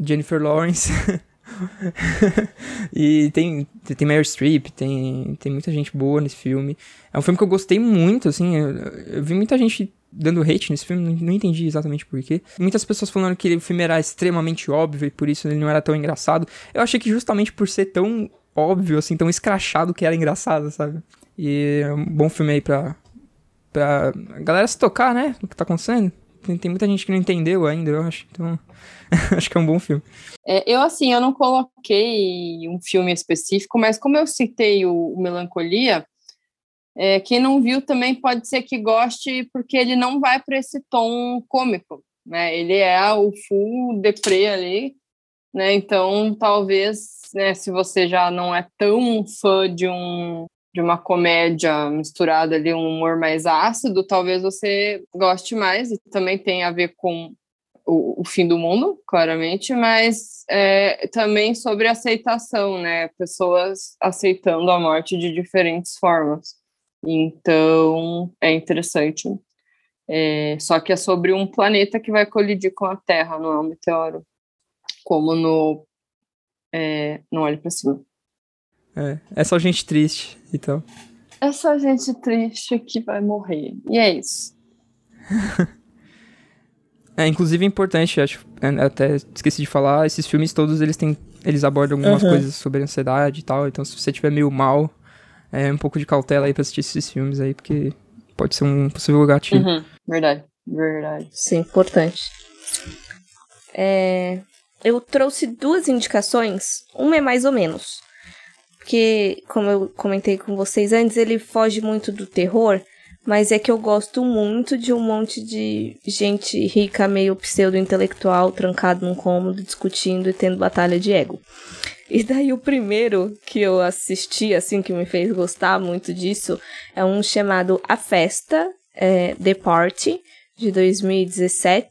Jennifer Lawrence. e tem, tem Meryl Streep, tem, tem muita gente boa nesse filme. É um filme que eu gostei muito, assim. Eu, eu vi muita gente dando hate nesse filme, não, não entendi exatamente porquê. Muitas pessoas falando que o filme era extremamente óbvio e por isso ele não era tão engraçado. Eu achei que justamente por ser tão óbvio, assim, tão escrachado que era engraçado, sabe? E é um bom filme aí pra, pra galera se tocar, né? O que tá acontecendo. Tem, muita gente que não entendeu ainda, eu acho. Então, acho que é um bom filme. É, eu, assim, eu não coloquei um filme específico, mas como eu citei o, o Melancolia, é, quem não viu também pode ser que goste, porque ele não vai para esse tom cômico, né? Ele é o full deprê ali, né? Então, talvez, né, se você já não é tão fã de um de uma comédia misturada ali, um humor mais ácido, talvez você goste mais, e também tem a ver com o, o fim do mundo, claramente, mas é, também sobre aceitação, né? Pessoas aceitando a morte de diferentes formas. Então, é interessante. É, só que é sobre um planeta que vai colidir com a Terra, não é um meteoro, como no é, Não Olhe para Cima. É, é só gente triste, então. É só gente triste que vai morrer. E é isso. é, inclusive é importante, acho, é, até esqueci de falar, esses filmes todos eles têm. Eles abordam algumas uhum. coisas sobre ansiedade e tal. Então, se você estiver meio mal, é um pouco de cautela aí pra assistir esses filmes aí, porque pode ser um possível gatilho. Uhum. Verdade, verdade. Sim, importante. É, eu trouxe duas indicações, uma é mais ou menos porque, como eu comentei com vocês antes, ele foge muito do terror, mas é que eu gosto muito de um monte de gente rica, meio pseudo-intelectual, trancado num cômodo, discutindo e tendo batalha de ego. E daí o primeiro que eu assisti, assim, que me fez gostar muito disso, é um chamado A Festa, é, The Party, de 2017,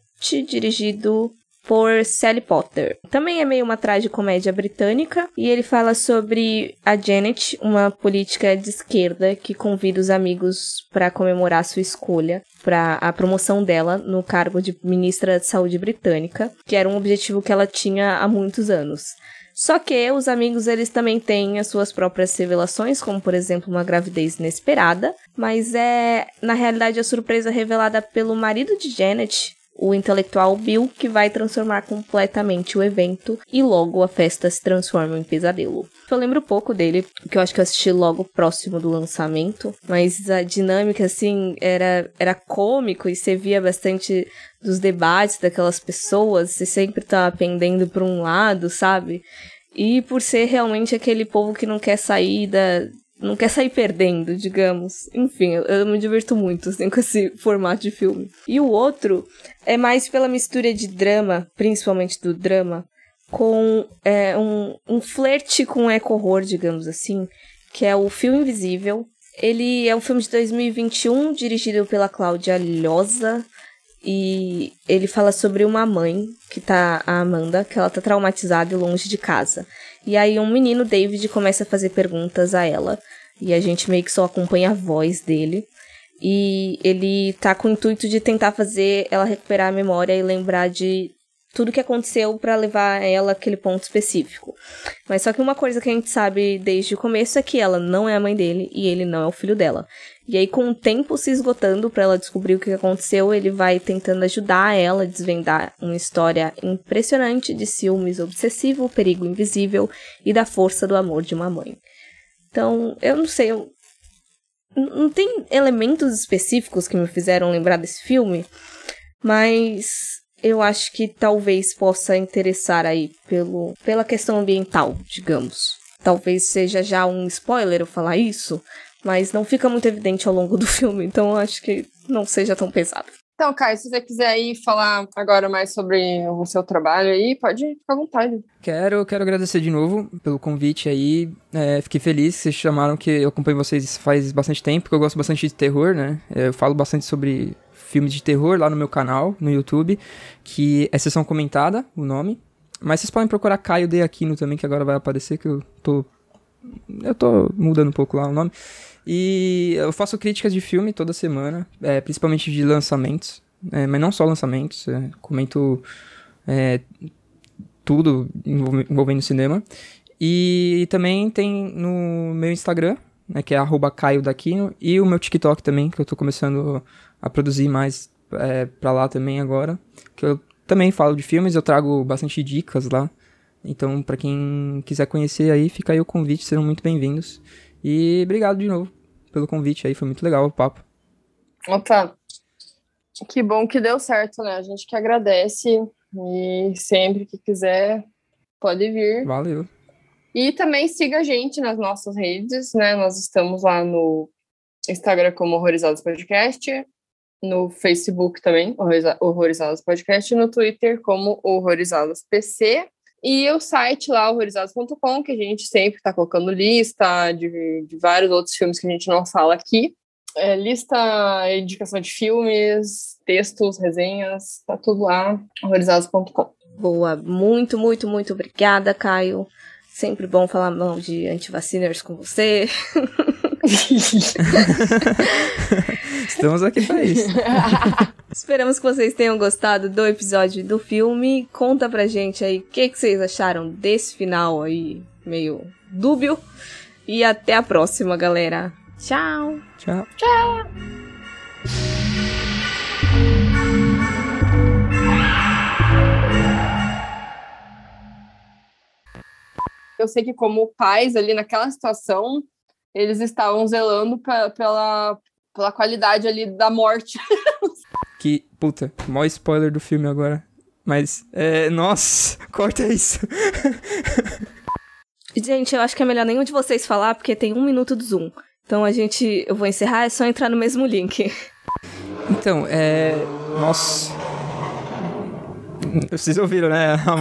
dirigido por Sally Potter. Também é meio uma tragicomédia britânica e ele fala sobre a Janet, uma política de esquerda que convida os amigos para comemorar sua escolha para a promoção dela no cargo de ministra de saúde britânica, que era um objetivo que ela tinha há muitos anos. Só que os amigos eles também têm as suas próprias revelações, como por exemplo uma gravidez inesperada, mas é na realidade a surpresa revelada pelo marido de Janet, o intelectual Bill, que vai transformar completamente o evento e logo a festa se transforma em pesadelo. Eu lembro pouco dele, que eu acho que eu assisti logo próximo do lançamento, mas a dinâmica, assim, era, era cômico e você via bastante dos debates daquelas pessoas, você sempre tá pendendo para um lado, sabe? E por ser realmente aquele povo que não quer sair da, não quer sair perdendo, digamos. Enfim, eu, eu, me diverto muito assim, com esse formato de filme. E o outro é mais pela mistura de drama, principalmente do drama, com é, um, um flerte com eco-horror, digamos assim, que é o Fio Invisível. Ele é um filme de 2021, dirigido pela Cláudia Lhosa, e ele fala sobre uma mãe, que tá a Amanda, que ela tá traumatizada e longe de casa. E aí um menino, David, começa a fazer perguntas a ela. E a gente meio que só acompanha a voz dele. E ele tá com o intuito de tentar fazer ela recuperar a memória e lembrar de tudo que aconteceu para levar ela àquele ponto específico. Mas só que uma coisa que a gente sabe desde o começo é que ela não é a mãe dele e ele não é o filho dela. E aí, com o tempo se esgotando para ela descobrir o que aconteceu, ele vai tentando ajudar ela a desvendar uma história impressionante de ciúmes obsessivo, perigo invisível e da força do amor de uma mãe. Então, eu não sei, eu... não tem elementos específicos que me fizeram lembrar desse filme, mas eu acho que talvez possa interessar aí pelo, pela questão ambiental, digamos. Talvez seja já um spoiler eu falar isso, mas não fica muito evidente ao longo do filme, então eu acho que não seja tão pesado. Então, Caio, se você quiser aí falar agora mais sobre o seu trabalho aí, pode ficar à vontade. Quero, quero agradecer de novo pelo convite aí. É, fiquei feliz que vocês chamaram, que eu acompanho vocês faz bastante tempo, porque eu gosto bastante de terror, né? Eu falo bastante sobre filmes de terror lá no meu canal, no YouTube, que é Sessão Comentada, o nome. Mas vocês podem procurar Caio De Aquino também, que agora vai aparecer, que eu tô... Eu tô mudando um pouco lá o nome. E eu faço críticas de filme toda semana, é, principalmente de lançamentos, é, mas não só lançamentos, é, comento é, tudo envolvendo cinema. E também tem no meu Instagram, né, que é arroba Caio Daquino, e o meu TikTok também, que eu tô começando a produzir mais é, pra lá também agora, que eu também falo de filmes, eu trago bastante dicas lá. Então, para quem quiser conhecer aí, fica aí o convite, serão muito bem-vindos. E obrigado de novo pelo convite aí, foi muito legal o papo. Opa, que bom que deu certo, né? A gente que agradece e sempre que quiser pode vir. Valeu. E também siga a gente nas nossas redes, né? Nós estamos lá no Instagram como Horrorizados Podcast, no Facebook também, Horrorizados Podcast, no Twitter como Horrorizados PC. E o site lá, horrorizados.com, que a gente sempre está colocando lista de, de, vários outros filmes que a gente não fala aqui. É, lista, indicação de filmes, textos, resenhas, tá tudo lá, horrorizados.com. Boa, muito, muito, muito obrigada, Caio. Sempre bom falar mão de antivaciners com você. Estamos aqui para isso. Esperamos que vocês tenham gostado do episódio do filme. Conta pra gente aí o que, que vocês acharam desse final aí, meio dúbio. E até a próxima, galera. Tchau. Tchau. Tchau. Eu sei que como pais ali naquela situação, eles estavam zelando pra, pela, pela qualidade ali da morte. que, puta, maior spoiler do filme agora. Mas, é, nossa, corta isso. gente, eu acho que é melhor nenhum de vocês falar, porque tem um minuto do Zoom. Então a gente, eu vou encerrar, é só entrar no mesmo link. Então, é, nossa. Vocês ouviram, né, a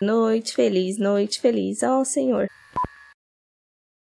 Noite feliz, noite feliz, ó oh, Senhor.